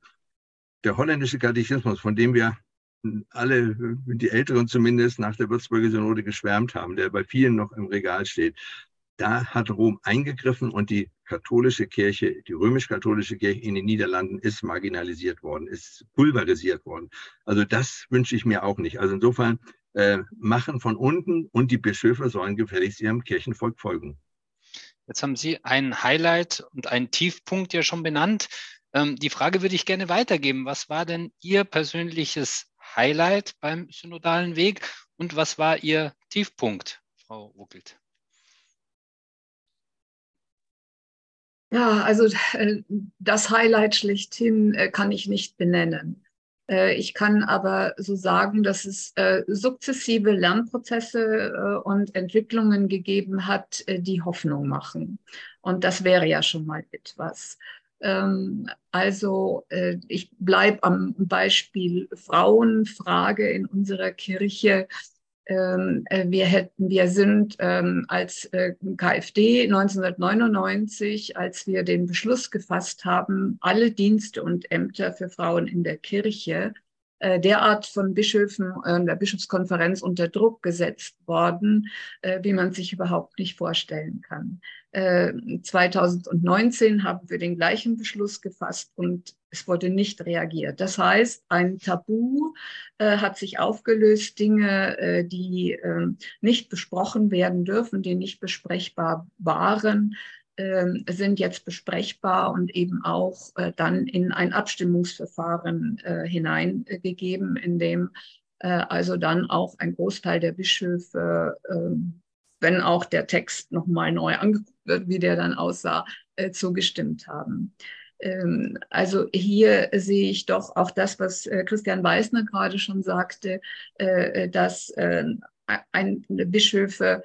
S4: Der holländische Katechismus, von dem wir alle, die Älteren zumindest, nach der Würzburger Synode geschwärmt haben, der bei vielen noch im Regal steht, da hat Rom eingegriffen und die katholische Kirche, die römisch-katholische Kirche in den Niederlanden ist marginalisiert worden, ist pulverisiert worden. Also das wünsche ich mir auch nicht. Also insofern äh, machen von unten und die Bischöfe sollen gefälligst ihrem Kirchenvolk folgen.
S1: Jetzt haben Sie ein Highlight und einen Tiefpunkt ja schon benannt. Ähm, die Frage würde ich gerne weitergeben. Was war denn Ihr persönliches Highlight beim synodalen Weg und was war Ihr Tiefpunkt, Frau Wuckelt?
S2: Ja, also äh, das Highlight schlechthin äh, kann ich nicht benennen. Äh, ich kann aber so sagen, dass es sukzessive Lernprozesse und Entwicklungen gegeben hat, die Hoffnung machen. Und das wäre ja schon mal etwas. Ähm, also ich bleibe am Beispiel Frauenfrage in unserer Kirche. Ähm, äh, wir hätten, wir sind ähm, als äh, KfD 1999, als wir den Beschluss gefasst haben, alle Dienste und Ämter für Frauen in der Kirche äh, derart von Bischöfen äh, der Bischofskonferenz unter Druck gesetzt worden, äh, wie man sich überhaupt nicht vorstellen kann. 2019 haben wir den gleichen Beschluss gefasst und es wurde nicht reagiert. Das heißt, ein Tabu äh, hat sich aufgelöst, Dinge, äh, die äh, nicht besprochen werden dürfen, die nicht besprechbar waren, ähm, sind jetzt besprechbar und eben auch äh, dann in ein Abstimmungsverfahren äh, hineingegeben, in dem äh, also dann auch ein Großteil der Bischöfe, ähm, wenn auch der Text nochmal neu angeguckt wird, wie der dann aussah, zugestimmt haben. Ähm, also hier sehe ich doch auch das, was Christian Weißner gerade schon sagte, dass ein Bischöfe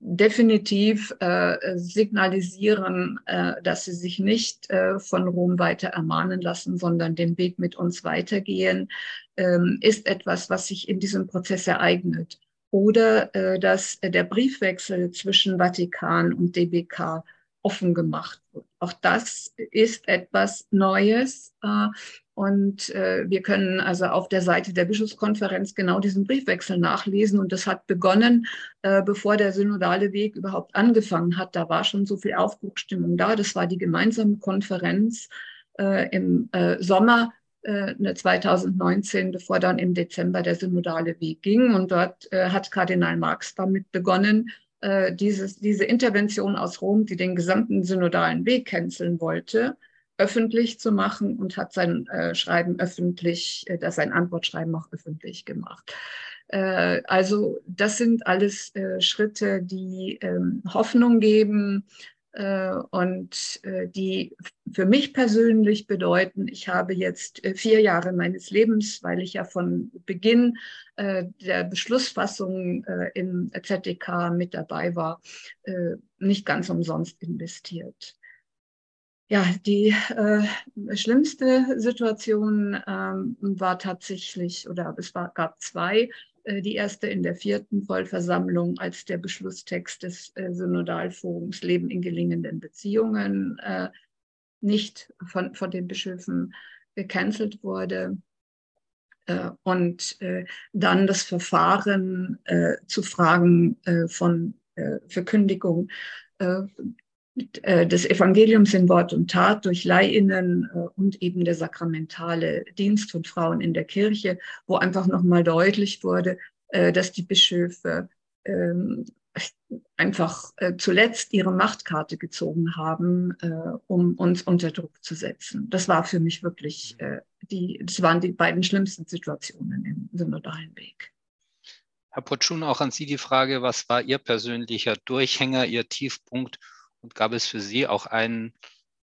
S2: definitiv äh, signalisieren, äh, dass sie sich nicht äh, von Rom weiter ermahnen lassen, sondern den Weg mit uns weitergehen, ähm, ist etwas, was sich in diesem Prozess ereignet. Oder äh, dass der Briefwechsel zwischen Vatikan und DBK offen gemacht wird. Auch das ist etwas Neues. Äh, und äh, wir können also auf der Seite der Bischofskonferenz genau diesen Briefwechsel nachlesen. Und das hat begonnen, äh, bevor der synodale Weg überhaupt angefangen hat. Da war schon so viel Aufbruchstimmung da. Das war die gemeinsame Konferenz äh, im äh, Sommer 2019, äh, bevor dann im Dezember der synodale Weg ging. Und dort äh, hat Kardinal Marx damit begonnen, dieses, diese Intervention aus Rom, die den gesamten synodalen Weg canceln wollte, öffentlich zu machen und hat sein äh, Schreiben öffentlich, äh, das sein Antwortschreiben auch öffentlich gemacht. Äh, also das sind alles äh, Schritte, die ähm, Hoffnung geben äh, und äh, die für mich persönlich bedeuten, ich habe jetzt vier Jahre meines Lebens, weil ich ja von Beginn der Beschlussfassung im ZDK mit dabei war, nicht ganz umsonst investiert ja, die äh, schlimmste Situation ähm, war tatsächlich, oder es gab zwei. Äh, die erste in der vierten Vollversammlung, als der Beschlusstext des äh, Synodalforums Leben in gelingenden Beziehungen äh, nicht von, von den Bischöfen gecancelt wurde. Und dann das Verfahren zu Fragen von Verkündigung des Evangeliums in Wort und Tat durch Leihinnen äh, und eben der sakramentale Dienst von Frauen in der Kirche, wo einfach nochmal deutlich wurde, äh, dass die Bischöfe ähm, einfach zuletzt ihre Machtkarte gezogen haben, um uns unter Druck zu setzen. Das war für mich wirklich die, das waren die beiden schlimmsten Situationen im synodalen Weg.
S1: Herr Potschun, auch an Sie die Frage, was war Ihr persönlicher Durchhänger, Ihr Tiefpunkt und gab es für Sie auch einen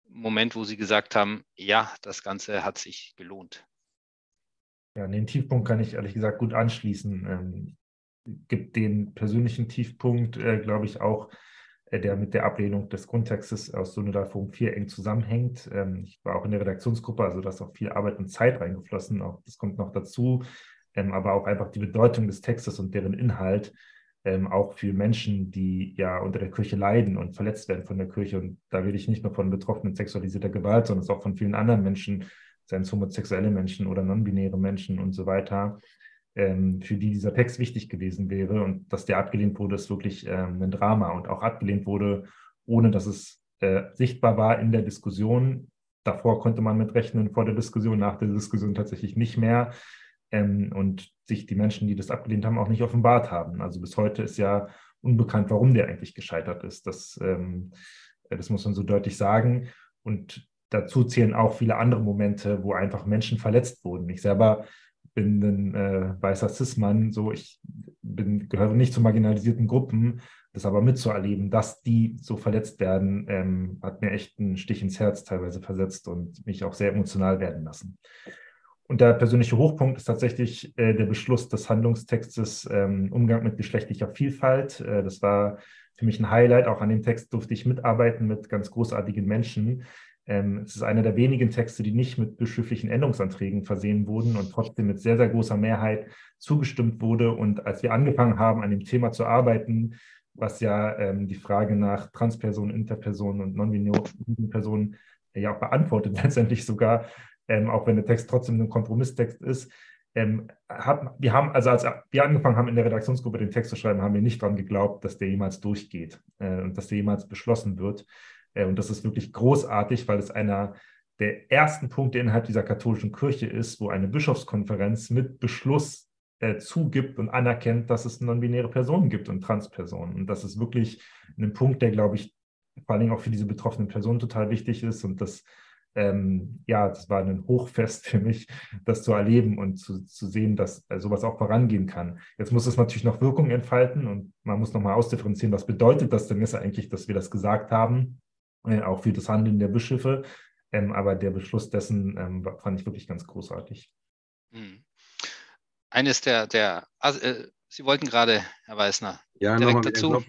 S1: Moment, wo Sie gesagt haben, ja, das Ganze hat sich gelohnt?
S3: Ja, an den Tiefpunkt kann ich ehrlich gesagt gut anschließen. Ähm, gibt den persönlichen Tiefpunkt, äh, glaube ich, auch, äh, der mit der Ablehnung des Grundtextes aus Synodalforum 4 eng zusammenhängt. Ähm, ich war auch in der Redaktionsgruppe, also da ist auch viel Arbeit und Zeit reingeflossen. Auch das kommt noch dazu. Ähm, aber auch einfach die Bedeutung des Textes und deren Inhalt ähm, auch für Menschen, die ja unter der Kirche leiden und verletzt werden von der Kirche. Und da rede ich nicht nur von Betroffenen sexualisierter Gewalt, sondern auch von vielen anderen Menschen, seien es homosexuelle Menschen oder non-binäre Menschen und so weiter, ähm, für die dieser Text wichtig gewesen wäre. Und dass der abgelehnt wurde, ist wirklich ähm, ein Drama und auch abgelehnt wurde, ohne dass es äh, sichtbar war in der Diskussion. Davor konnte man mit rechnen, vor der Diskussion, nach der Diskussion tatsächlich nicht mehr ähm, und sich die Menschen, die das abgelehnt haben, auch nicht offenbart haben. Also bis heute ist ja unbekannt, warum der eigentlich gescheitert ist. Das, ähm, das muss man so deutlich sagen. Und dazu zählen auch viele andere Momente, wo einfach Menschen verletzt wurden. Ich selber bin ein äh, weißer Cis-Mann, so ich bin, gehöre nicht zu marginalisierten Gruppen. Das aber mitzuerleben, dass die so verletzt werden, ähm, hat mir echt einen Stich ins Herz teilweise versetzt und mich auch sehr emotional werden lassen. Und der persönliche Hochpunkt ist tatsächlich äh, der Beschluss des Handlungstextes ähm, Umgang mit geschlechtlicher Vielfalt. Äh, das war für mich ein Highlight. Auch an dem Text durfte ich mitarbeiten mit ganz großartigen Menschen. Ähm, es ist einer der wenigen Texte, die nicht mit bischöflichen Änderungsanträgen versehen wurden und trotzdem mit sehr, sehr großer Mehrheit zugestimmt wurde. Und als wir angefangen haben, an dem Thema zu arbeiten, was ja ähm, die Frage nach Transpersonen, Interpersonen und non-binären Personen ja auch beantwortet, letztendlich sogar, ähm, auch wenn der Text trotzdem ein Kompromisstext ist. Ähm, hat, wir haben, also als wir angefangen haben, in der Redaktionsgruppe den Text zu schreiben, haben wir nicht daran geglaubt, dass der jemals durchgeht äh, und dass der jemals beschlossen wird. Äh, und das ist wirklich großartig, weil es einer der ersten Punkte innerhalb dieser katholischen Kirche ist, wo eine Bischofskonferenz mit Beschluss äh, zugibt und anerkennt, dass es non-binäre Personen gibt und Transpersonen. Und das ist wirklich ein Punkt, der, glaube ich, vor allen Dingen auch für diese betroffenen Personen total wichtig ist und das ähm, ja, das war ein Hochfest für mich, das zu erleben und zu, zu sehen, dass äh, sowas auch vorangehen kann. Jetzt muss es natürlich noch Wirkung entfalten und man muss nochmal ausdifferenzieren, was bedeutet das denn jetzt eigentlich, dass wir das gesagt haben, äh, auch für das Handeln der Bischöfe. Ähm, aber der Beschluss dessen ähm, fand ich wirklich ganz großartig. Hm.
S1: Eines der, der äh, Sie wollten gerade, Herr Weißner,
S4: ja, direkt dazu.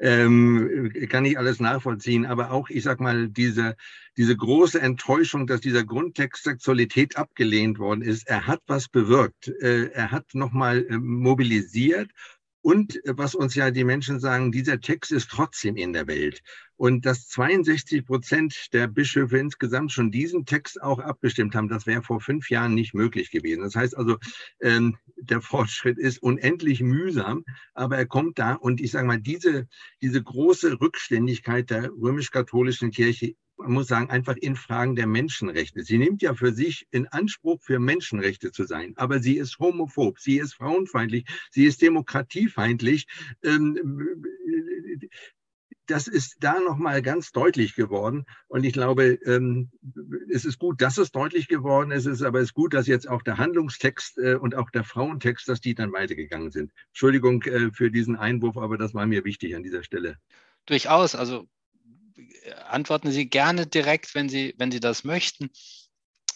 S4: Ähm, kann ich alles nachvollziehen, aber auch, ich sag mal, diese, diese große Enttäuschung, dass dieser Grundtext Sexualität abgelehnt worden ist, er hat was bewirkt. Äh, er hat nochmal äh, mobilisiert und äh, was uns ja die Menschen sagen, dieser Text ist trotzdem in der Welt. Und dass 62 Prozent der Bischöfe insgesamt schon diesen Text auch abgestimmt haben, das wäre vor fünf Jahren nicht möglich gewesen. Das heißt also, ähm, der Fortschritt ist unendlich mühsam, aber er kommt da. Und ich sage mal, diese, diese große Rückständigkeit der römisch-katholischen Kirche man muss sagen, einfach in Fragen der Menschenrechte. Sie nimmt ja für sich in Anspruch, für Menschenrechte zu sein, aber sie ist homophob, sie ist frauenfeindlich, sie ist demokratiefeindlich. Ähm, das ist da nochmal ganz deutlich geworden. Und ich glaube, ähm, es ist gut, dass es deutlich geworden ist. Es ist aber es ist gut, dass jetzt auch der Handlungstext äh, und auch der Frauentext, dass die dann weitergegangen sind. Entschuldigung äh, für diesen Einwurf, aber das war mir wichtig an dieser Stelle.
S1: Durchaus. Also antworten Sie gerne direkt, wenn Sie, wenn Sie das möchten.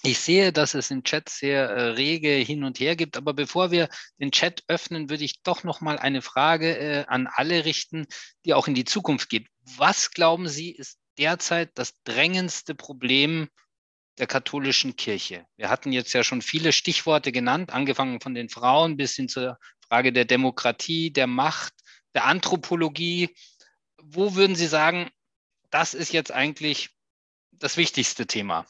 S1: Ich sehe, dass es im Chat sehr äh, rege hin und her gibt, aber bevor wir den Chat öffnen, würde ich doch noch mal eine Frage äh, an alle richten, die auch in die Zukunft geht. Was glauben Sie, ist derzeit das drängendste Problem der katholischen Kirche? Wir hatten jetzt ja schon viele Stichworte genannt, angefangen von den Frauen bis hin zur Frage der Demokratie, der Macht, der Anthropologie. Wo würden Sie sagen, das ist jetzt eigentlich das wichtigste Thema.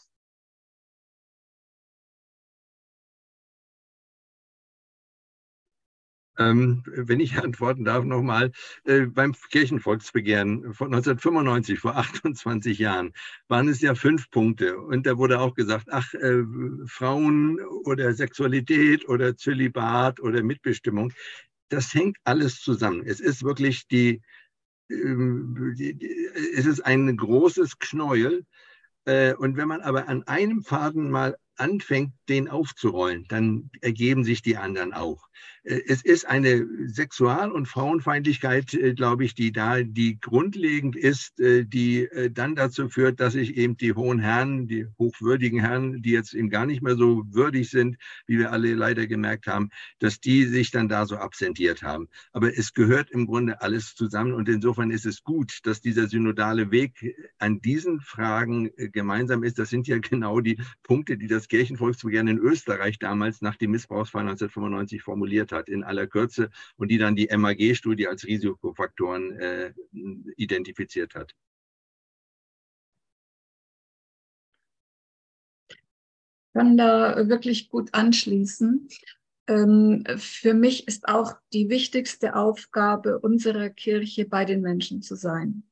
S4: Ähm, wenn ich antworten darf nochmal, äh, beim Kirchenvolksbegehren von 1995, vor 28 Jahren, waren es ja fünf Punkte. Und da wurde auch gesagt, ach, äh, Frauen oder Sexualität oder Zölibat oder Mitbestimmung, das hängt alles zusammen. Es ist wirklich die, es ist ein großes Knäuel. Äh, und wenn man aber an einem Faden mal anfängt, den aufzurollen, dann ergeben sich die anderen auch. Äh, es ist eine Sexual- und Frauenfeindlichkeit, äh, glaube ich, die da, die grundlegend ist, äh, die dann dazu führt, dass sich eben die hohen Herren, die hochwürdigen Herren, die jetzt eben gar nicht mehr so würdig sind, wie wir alle leider gemerkt haben, dass die sich dann da so absentiert haben. Aber es gehört im Grunde alles zusammen und insofern ist es gut, dass dieser synodale Weg an diesen Fragen gemeinsam ist. Das sind ja genau die Punkte, die das Kirchenvolksbegehren in Österreich damals nach dem Missbrauchsfall 1995 formuliert hat, in aller Kürze, und die dann die MAG-Studie als Risikofaktoren äh, identifiziert hat.
S2: Ich kann da wirklich gut anschließen. Ähm, für mich ist auch die wichtigste Aufgabe unserer Kirche, bei den Menschen zu sein.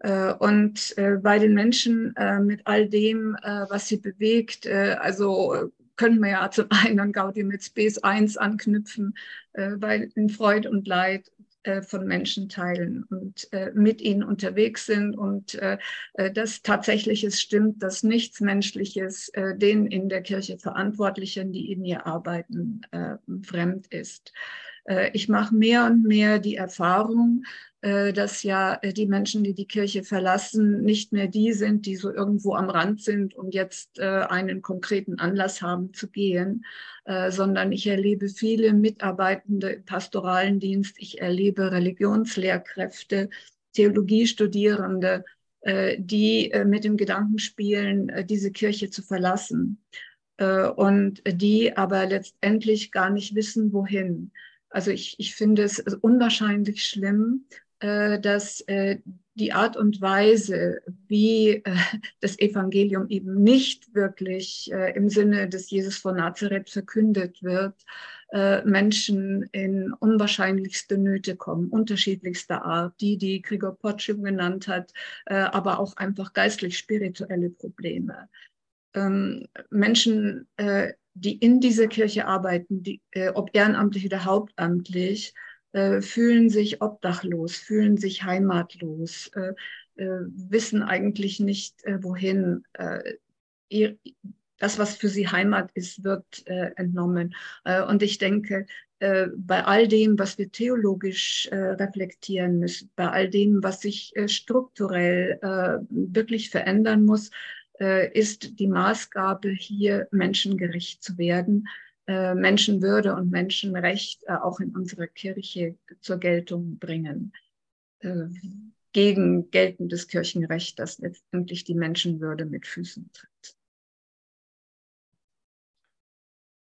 S2: Äh, und äh, bei den Menschen äh, mit all dem, was sie bewegt, also können wir ja zum einen an Gaudium et Spes 1 anknüpfen, weil in Freud und Leid von Menschen teilen und mit ihnen unterwegs sind und dass tatsächlich es stimmt, dass nichts Menschliches den in der Kirche Verantwortlichen, die in ihr arbeiten, fremd ist. Ich mache mehr und mehr die Erfahrung, dass ja äh, die Menschen, die die Kirche verlassen, nicht mehr die sind, die so irgendwo am Rand sind und jetzt äh, einen konkreten Anlass haben zu gehen, sondern ich erlebe viele Mitarbeitende im pastoralen Dienst, ich erlebe Religionslehrkräfte, Theologiestudierende, die mit dem Gedanken spielen, diese Kirche zu verlassen und die aber letztendlich gar nicht wissen, wohin. Also ich, ich finde es unwahrscheinlich schlimm, äh, dass äh, die Art und Weise, wie äh, das Evangelium eben nicht wirklich im Sinne des Jesus von Nazareth verkündet wird, Menschen in unwahrscheinlichste Nöte kommen, unterschiedlichster Art, die, die Gregor Potschim genannt hat, aber auch einfach geistlich-spirituelle Probleme. Ähm, Menschen, die in dieser Kirche arbeiten, die, ob ehrenamtlich oder hauptamtlich, äh, fühlen sich obdachlos, fühlen sich heimatlos, äh, äh, wissen eigentlich nicht, wohin. Das, was für sie Heimat ist, wird entnommen. und ich denke, bei all dem, was wir theologisch reflektieren müssen, bei all dem, was sich strukturell wirklich verändern muss, ist die Maßgabe, hier menschengerecht zu werden äh, Menschenwürde und Menschenrecht äh, auch in unserer Kirche zur Geltung bringen. Äh, gegen geltendes Kirchenrecht, das letztendlich die Menschenwürde mit Füßen tritt.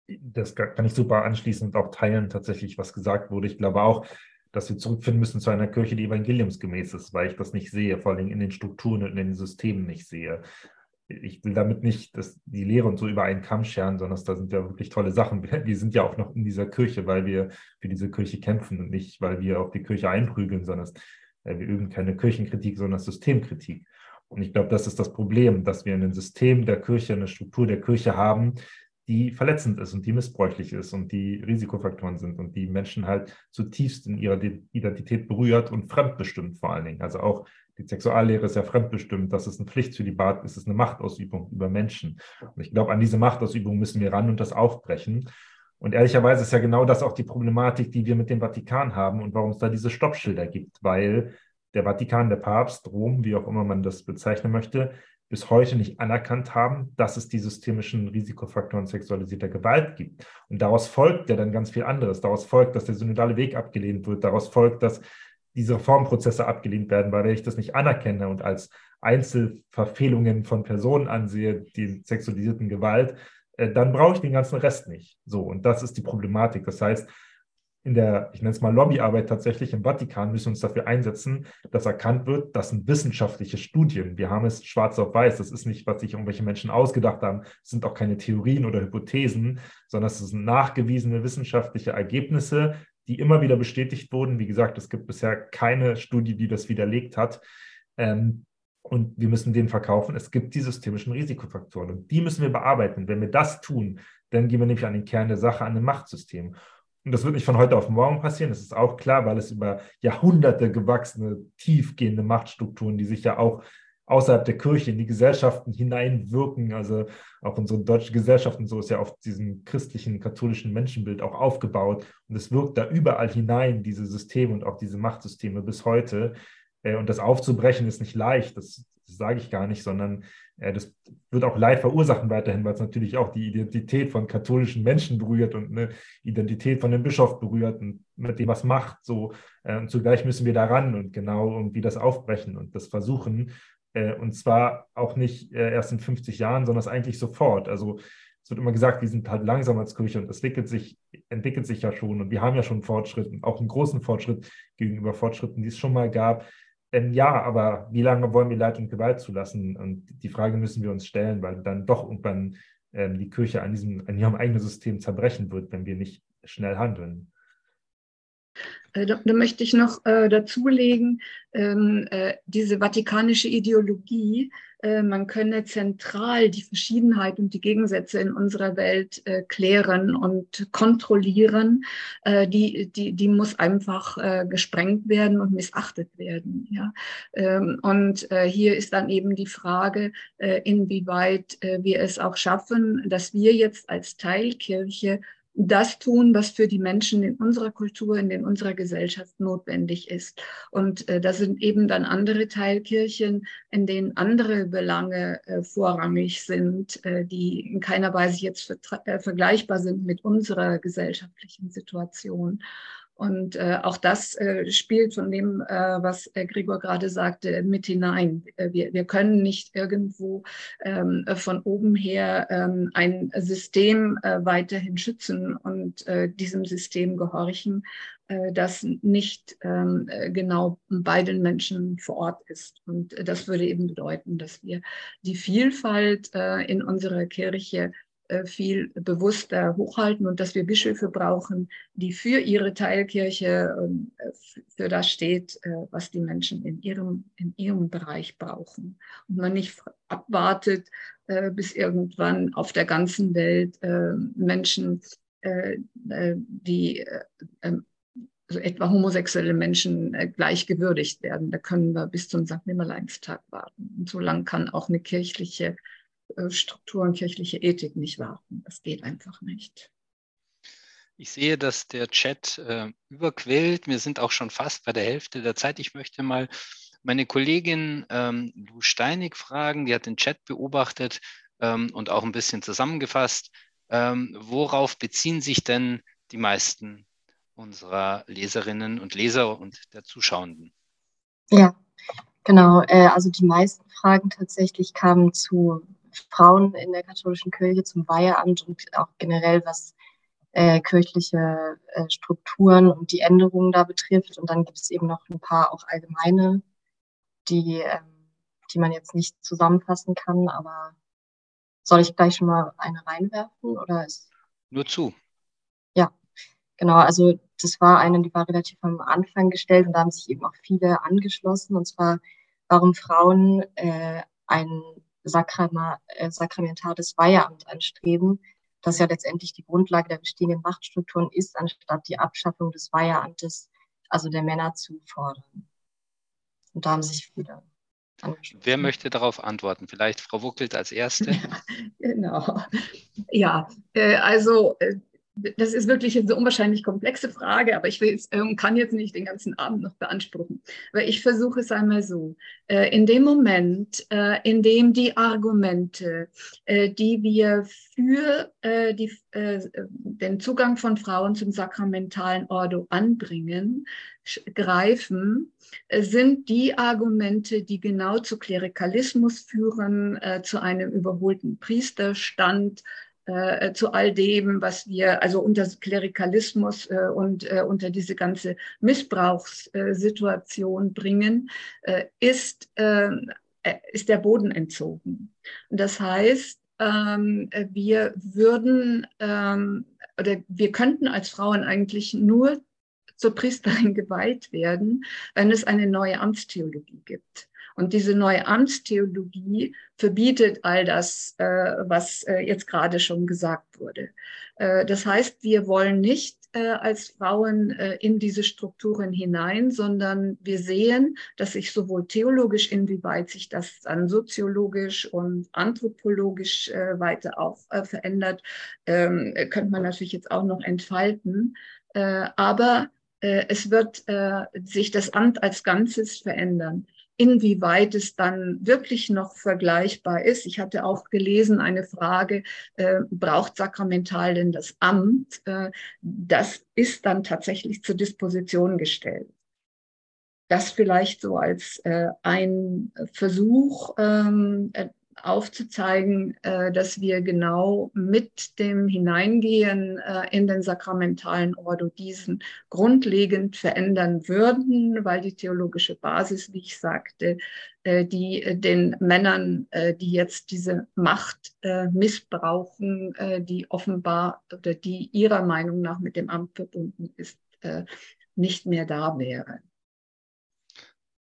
S3: Das kann ich super anschließen und auch teilen, tatsächlich, was gesagt wurde. Ich glaube auch, dass wir zurückfinden müssen zu einer Kirche, die evangeliumsgemäß ist, weil ich das nicht sehe, vor allem in den Strukturen und in den Systemen nicht sehe ich will damit nicht dass die Lehre und so über einen Kamm scheren, sondern da sind ja wirklich tolle Sachen. Wir sind ja auch noch in dieser Kirche, weil wir für diese Kirche kämpfen und nicht, weil wir auf die Kirche einprügeln, sondern wir üben keine Kirchenkritik, sondern Systemkritik. Und ich glaube, das ist das Problem, dass wir ein System der Kirche, eine Struktur der Kirche haben, die verletzend ist und die missbräuchlich ist und die Risikofaktoren sind und die Menschen halt zutiefst in ihrer Identität berührt und fremdbestimmt vor allen Dingen. Also auch die Sexuallehre ist ja fremdbestimmt, das ist eine Pflicht für die Bad, es ist eine Machtausübung über Menschen. Und ich glaube, an diese Machtausübung müssen wir ran und das aufbrechen. Und ehrlicherweise ist ja genau das auch die Problematik, die wir mit dem Vatikan haben und warum es da diese Stoppschilder gibt, weil der Vatikan, der Papst, Rom, wie auch immer man das bezeichnen möchte, bis heute nicht anerkannt haben, dass es die systemischen Risikofaktoren sexualisierter Gewalt gibt. Und daraus folgt ja dann ganz viel anderes. Daraus folgt, dass der synodale Weg abgelehnt wird. Daraus folgt, dass diese Reformprozesse abgelehnt werden, weil wenn ich das nicht anerkenne und als Einzelverfehlungen von Personen ansehe, die sexualisierten Gewalt, äh, dann brauche ich den ganzen Rest nicht. So, und das ist die Problematik. Das heißt, in der, ich nenne es mal Lobbyarbeit tatsächlich im Vatikan müssen wir uns dafür einsetzen, dass erkannt wird, das sind wissenschaftliche Studien. Wir haben es schwarz auf weiß. Das ist nicht, was sich irgendwelche Menschen ausgedacht haben. Es sind auch keine Theorien oder Hypothesen, sondern es sind nachgewiesene wissenschaftliche Ergebnisse, die immer wieder bestätigt wurden. Wie gesagt, es gibt bisher keine Studie, die das widerlegt hat. Ähm, und wir müssen den verkaufen. Es gibt die systemischen Risikofaktoren und die müssen wir bearbeiten. Wenn wir das tun, dann gehen wir nämlich an den Kern der Sache, an dem Machtsystem. Und das wird nicht von heute auf morgen passieren, das ist auch klar, weil es über Jahrhunderte gewachsene, tiefgehende Machtstrukturen, die sich ja auch außerhalb der Kirche in die Gesellschaften hineinwirken. Also auch unsere deutsche Gesellschaft und so ist ja auf diesem christlichen, katholischen Menschenbild auch aufgebaut. Und es wirkt da überall hinein, diese Systeme und auch diese Machtsysteme bis heute. Äh, und das aufzubrechen ist nicht leicht, das, das sage ich gar nicht, sondern äh, das wird auch Leid verursachen weiterhin, weil es natürlich auch die Identität von katholischen Menschen berührt und eine Identität von dem Bischof berührt und mit dem was macht. So. Äh, und zugleich müssen wir daran und genau irgendwie das aufbrechen und das versuchen. Und zwar auch nicht erst in 50 Jahren, sondern es eigentlich sofort. Also es wird immer gesagt, wir sind halt langsam als Kirche und es entwickelt sich, entwickelt sich ja schon und wir haben ja schon Fortschritte, auch einen großen Fortschritt gegenüber Fortschritten, die es schon mal gab. Ähm, ja, aber wie lange wollen wir Leid und Gewalt zulassen? Und die Frage müssen wir uns stellen, weil dann doch irgendwann ähm, die Kirche an, diesem, an ihrem eigenen System zerbrechen wird, wenn wir nicht schnell handeln.
S2: Äh, da, da, möchte ich noch äh, dazulegen, ähm, äh, diese vatikanische Ideologie, äh, man könne zentral die Verschiedenheit und die Gegensätze in unserer Welt äh, klären und kontrollieren, äh, die, die, die muss einfach gesprengt werden und missachtet werden. Ja? Ähm, und hier ist dann eben die Frage, inwieweit wir es auch schaffen, dass wir jetzt als Teilkirche das tun, was für die Menschen in unserer Kultur, in unserer Gesellschaft notwendig ist. Und äh, da sind eben dann andere Teilkirchen, in denen andere Belange äh, vorrangig sind, äh, die in keiner Weise jetzt äh, vergleichbar sind mit unserer gesellschaftlichen Situation. Und äh, auch das äh, spielt von dem, äh, was äh, Gregor gerade sagte, mit hinein. Äh, wir, wir können nicht irgendwo ähm, von oben her ähm, ein System äh, weiterhin schützen und äh, diesem System gehorchen, äh, das nicht ähm, äh, genau bei den Menschen vor Ort ist. Und äh, das würde eben bedeuten, dass wir die Vielfalt äh, in unserer Kirche viel bewusster hochhalten und dass wir Bischöfe brauchen, die für ihre Teilkirche ähm, für das steht, äh, was die Menschen in ihrem, in ihrem Bereich brauchen. Und man nicht abwartet, äh, bis irgendwann auf der ganzen Welt Menschen, die also etwa homosexuelle Menschen gleich gewürdigt werden. Da können wir bis zum St. Nimmerleinstag warten. Und so lange kann auch eine kirchliche äh, Strukturen kirchliche Ethik nicht warten. Das geht einfach nicht.
S1: Ich sehe, dass der Chat äh, überquillt. Wir sind auch schon fast bei der Hälfte der Zeit. Ich möchte mal meine Kollegin ähm, Lu Steinig fragen. Die hat den Chat beobachtet ähm, und auch ein bisschen zusammengefasst. Ähm, worauf beziehen sich denn die meisten unserer Leserinnen und Leser und der Zuschauenden?
S5: Ja, genau. Äh, also die meisten Fragen tatsächlich kamen zu Frauen in der katholischen Kirche zum Weiheamt und auch generell was äh, kirchliche äh, Strukturen und die Änderungen da betrifft. Und dann gibt es eben noch ein paar auch allgemeine, die, ähm, die man jetzt nicht zusammenfassen kann. Aber soll ich gleich schon mal eine reinwerfen oder ist
S1: nur zu?
S5: Ja, genau. Also das war eine, die war relativ am Anfang gestellt und da haben sich eben auch viele angeschlossen. Und zwar, warum Frauen äh, ein Sakrama, äh, sakramentales Weiheamt anstreben, das ja letztendlich die Grundlage der bestehenden Machtstrukturen ist, anstatt die Abschaffung des Weiheamtes, also der Männer zu fordern. Und da haben sich viele
S1: Wer möchte darauf antworten? Vielleicht Frau Wuckelt als Erste?
S2: Genau. Ja, äh, also äh, das ist wirklich eine unwahrscheinlich komplexe Frage, aber ich will, ähm, kann jetzt nicht den ganzen Abend noch beanspruchen. Weil ich versuche es einmal so. Äh, in dem Moment, äh, in dem die Argumente, äh, die wir für die, den Zugang von Frauen zum sakramentalen Ordo anbringen, greifen, sind die Argumente, die genau zu Klerikalismus führen, zu einem überholten Priesterstand, äh, zu all dem, was wir also unter Klerikalismus äh, und äh, unter diese ganze Missbrauchssituation bringen, äh, ist, ähm, äh, ist der Boden entzogen. Und das heißt, ähm, wir würden ähm, oder wir könnten als Frauen eigentlich nur zur Priesterin geweiht werden, wenn es eine neue Amtstheologie gibt. Und diese neue Amtstheologie verbietet all das, äh, was äh, jetzt gerade schon gesagt wurde. Äh, das heißt, wir wollen nicht als Frauen in diese Strukturen hinein, sondern wir sehen, dass sich sowohl theologisch, inwieweit sich das dann soziologisch und anthropologisch weiter auch verändert, ähm, könnte man natürlich jetzt auch noch entfalten. aber es wird sich das Amt als Ganzes verändern inwieweit es dann wirklich noch vergleichbar ist. Ich hatte auch gelesen, eine Frage, äh, braucht Sakramental denn das Amt? Äh, das ist dann tatsächlich zur Disposition gestellt. Das vielleicht so als äh, ein Versuch, ähm, aufzuzeigen, äh, dass wir genau mit dem Hineingehen äh, in den sakramentalen Ordo diesen grundlegend verändern würden, weil die theologische Basis, wie ich sagte, äh, die den Männern, die jetzt diese Macht missbrauchen, die offenbar oder die ihrer Meinung nach mit dem Amt verbunden ist, nicht mehr da wäre.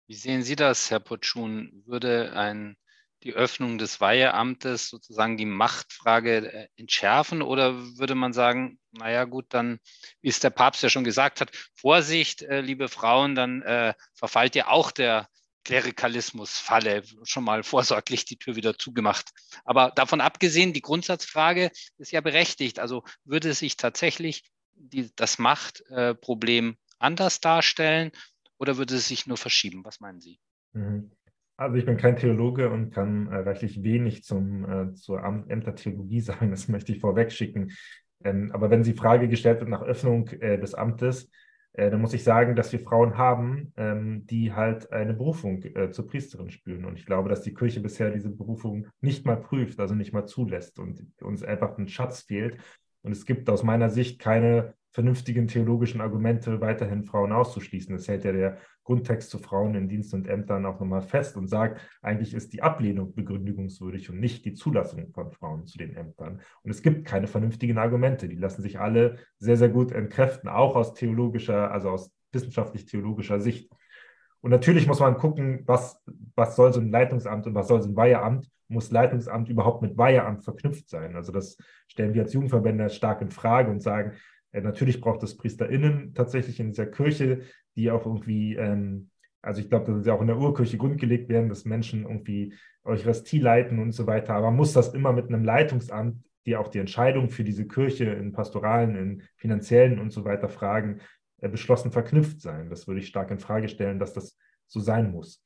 S1: Wie sehen Sie das, Herr Potschun? Würde ein die Öffnung des Weiheamtes sozusagen die Machtfrage äh, entschärfen? Oder würde man sagen, naja gut, dann, wie es der Papst ja schon gesagt hat, Vorsicht, äh, liebe Frauen, dann äh, verfallt ja auch der Klerikalismus-Falle, schon mal vorsorglich die Tür wieder zugemacht. Aber davon abgesehen, die Grundsatzfrage ist ja berechtigt. Also würde sich tatsächlich die, das Machtproblem anders darstellen oder würde es sich nur verschieben? Was meinen Sie?
S3: Mhm. Also ich bin kein Theologe und kann äh, reichlich wenig zum, äh, zur Ämtertheologie sagen, das möchte ich vorweg schicken. Ähm, aber wenn die Frage gestellt wird nach Öffnung äh, des Amtes, äh, dann muss ich sagen, dass wir Frauen haben, ähm, die halt eine Berufung äh, zur Priesterin spüren. Und ich glaube, dass die Kirche bisher diese Berufung nicht mal prüft, also nicht mal zulässt und uns einfach ein Schatz fehlt. Und es gibt aus meiner Sicht keine vernünftigen theologischen Argumente, weiterhin Frauen auszuschließen. Das hält ja der Grundtext zu Frauen in Dienst und Ämtern auch nochmal fest und sagt, eigentlich ist die Ablehnung begründungswürdig und nicht die Zulassung von Frauen zu den Ämtern. Und es gibt keine vernünftigen Argumente. Die lassen sich alle sehr, sehr gut entkräften, auch aus theologischer, also aus wissenschaftlich-theologischer Sicht. Und natürlich muss man gucken, was, was soll so ein Leitungsamt und was soll so ein Weiheamt? Muss Leitungsamt überhaupt mit Weiheamt verknüpft sein? Also das stellen wir als Jugendverbände stark in Frage und sagen, natürlich braucht es PriesterInnen tatsächlich in dieser Kirche, die auch irgendwie, ähm, also ich glaube, dass sie auch in der Urkirche grundgelegt werden, dass Menschen irgendwie Eucharistie leiten und so weiter. Aber muss das immer mit einem Leitungsamt, die auch die Entscheidung für diese Kirche in pastoralen, in finanziellen und so weiter Fragen äh, beschlossen verknüpft sein? Das würde ich stark in Frage stellen, dass das so sein muss.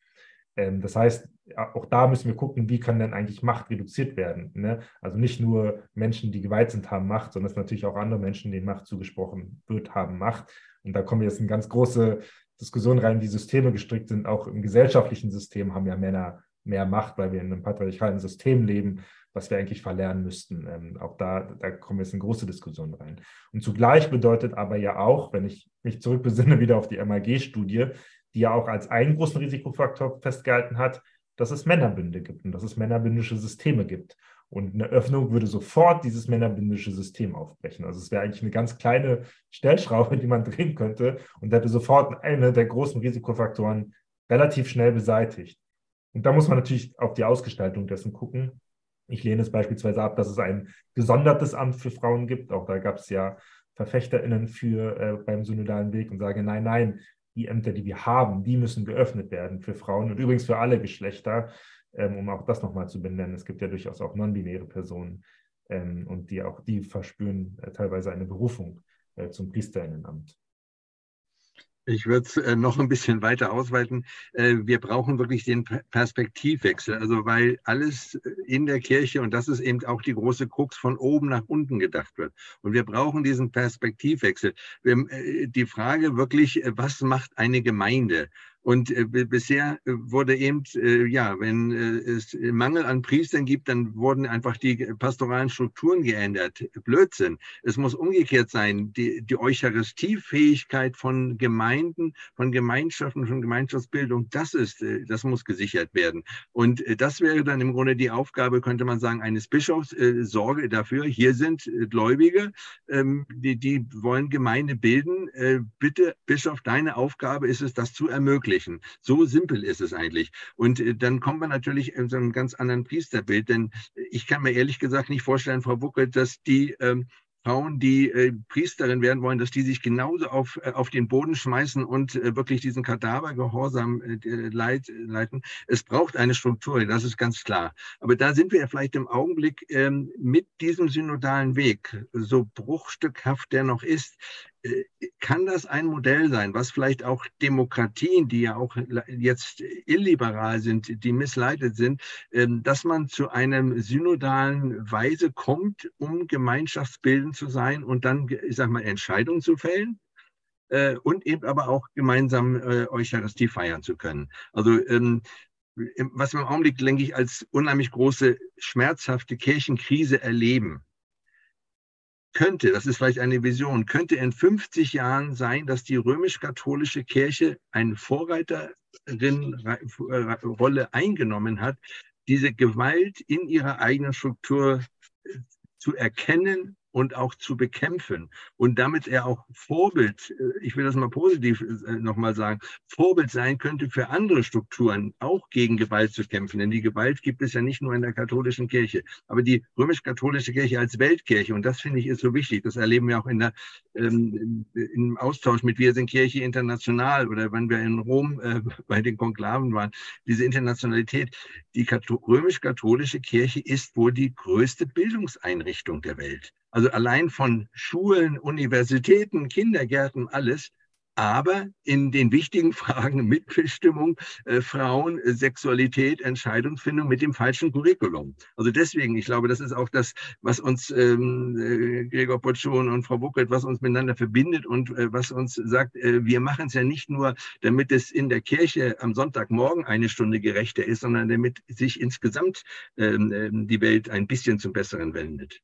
S3: Ähm, das heißt, auch da müssen wir gucken, wie kann denn eigentlich Macht reduziert werden. Ne? Also nicht nur Menschen, die geweiht sind, haben Macht, sondern es natürlich auch andere Menschen, denen Macht zugesprochen wird, haben Macht. Und da kommen wir jetzt in ganz große Diskussionen rein, wie Systeme gestrickt sind. Auch im gesellschaftlichen System haben ja Männer mehr Macht, weil wir in einem patriarchalen System leben, was wir eigentlich verlernen müssten. Ähm, auch da, da kommen wir jetzt in große Diskussionen rein. Und zugleich bedeutet aber ja auch, wenn ich mich zurückbesinne wieder auf die MAG-Studie, die ja auch als einen großen Risikofaktor festgehalten hat, dass es Männerbünde gibt und dass es männerbündische Systeme gibt. Und eine Öffnung würde sofort dieses männerbündische System aufbrechen. Also es wäre eigentlich eine ganz kleine Stellschraube, die man drehen könnte und hätte sofort eine der großen Risikofaktoren relativ schnell beseitigt. Und da muss man natürlich auf die Ausgestaltung dessen gucken. Ich lehne es beispielsweise ab, dass es ein gesondertes Amt für Frauen gibt. Auch da gab es ja VerfechterInnen für äh, beim synodalen Weg und sage, nein, nein, die Ämter, die wir haben, die müssen geöffnet werden für Frauen und übrigens für alle Geschlechter, ähm, um auch das nochmal zu benennen. Es gibt ja durchaus auch non-binäre Personen ähm, und die auch, die verspüren äh, teilweise eine Berufung äh, zum Priesterinnenamt.
S4: Ich würde es äh, noch ein bisschen weiter ausweiten. Äh, wir brauchen wirklich den Perspektivwechsel, also weil alles äh, in der Kirche, und das ist eben auch die große Krux, von oben nach unten gedacht wird. Und wir brauchen diesen Perspektivwechsel. Wir, äh, die Frage wirklich, äh, was macht eine Gemeinde? Und äh, bisher äh, wurde eben, äh, ja, wenn äh, es Mangel an Priestern gibt, dann wurden einfach die pastoralen Strukturen geändert. Blödsinn. Es muss umgekehrt sein. Die, die Eucharistiefähigkeit von Gemeinden, von Gemeinschaften, von Gemeinschaftsbildung, das ist, äh, das muss gesichert werden. Und äh, das wäre dann im Grunde die Aufgabe, könnte man sagen, eines Bischofs. Sorge dafür. Hier sind Gläubige, ähm, die, die wollen Gemeinde bilden. Bitte, Bischof, deine Aufgabe ist es, das zu ermöglichen verwirklichen. So simpel ist es eigentlich. Und äh, dann kommt man natürlich in so einem ganz anderen Priesterbild, denn ich kann mir ehrlich gesagt nicht vorstellen, Frau Bucke, dass die ähm, Frauen, die äh, Priesterin werden wollen, dass die sich genauso auf, äh, auf den Boden schmeißen und äh, wirklich diesen Kadavergehorsam äh, leit, leiten. Es braucht eine Struktur, das ist ganz klar. Aber da sind wir ja vielleicht im Augenblick ähm, mit diesem synodalen Weg, so bruchstückhaft der noch ist, äh, kann das ein Modell sein, was vielleicht auch Demokratien, die ja auch jetzt illiberal sind, die missleitet sind, ähm, dass man zu einem synodalen Weise kommt, um gemeinschaftsbildend zu sein und dann, ich sag mal, Entscheidungen zu fällen? Äh, und eben aber auch gemeinsam äh, Eucharistie feiern zu können. Also ähm, was wir im Augenblick, denke ich, als unheimlich große, schmerzhafte Kirchenkrise erleben, könnte, das ist vielleicht eine Vision, könnte in 50 Jahren sein, dass die römisch-katholische Kirche eine Vorreiterin-Rolle eingenommen hat, diese Gewalt in ihrer eigenen Struktur zu erkennen und auch zu bekämpfen und damit er auch Vorbild, äh, ich will das mal positiv äh, nochmal sagen, Vorbild sein könnte für andere Strukturen, auch gegen Gewalt zu kämpfen. Denn die Gewalt gibt es ja nicht nur in der katholischen Kirche, aber die römisch-katholische Kirche als Weltkirche, und das finde ich ist so wichtig, das erleben wir auch in der, ähm, im Austausch mit Wir sind Kirche international oder wenn wir in Rom äh, bei den Konklaven waren, diese Internationalität, die römisch-katholische Kirche ist wohl die größte Bildungseinrichtung der Welt. Also allein von Schulen, Universitäten, Kindergärten, alles. Aber in den wichtigen Fragen Mitbestimmung, äh, Frauen, äh, Sexualität, Entscheidungsfindung mit dem falschen Curriculum. Also deswegen, ich glaube, das ist auch das, was uns ähm, äh, Gregor Potschon und Frau Buckert, was uns miteinander verbindet und äh, was uns sagt, äh, wir machen es ja nicht nur, damit es in der Kirche am Sonntagmorgen eine Stunde gerechter ist, sondern damit sich insgesamt ähm, ähm die Welt ein bisschen zum Besseren wendet.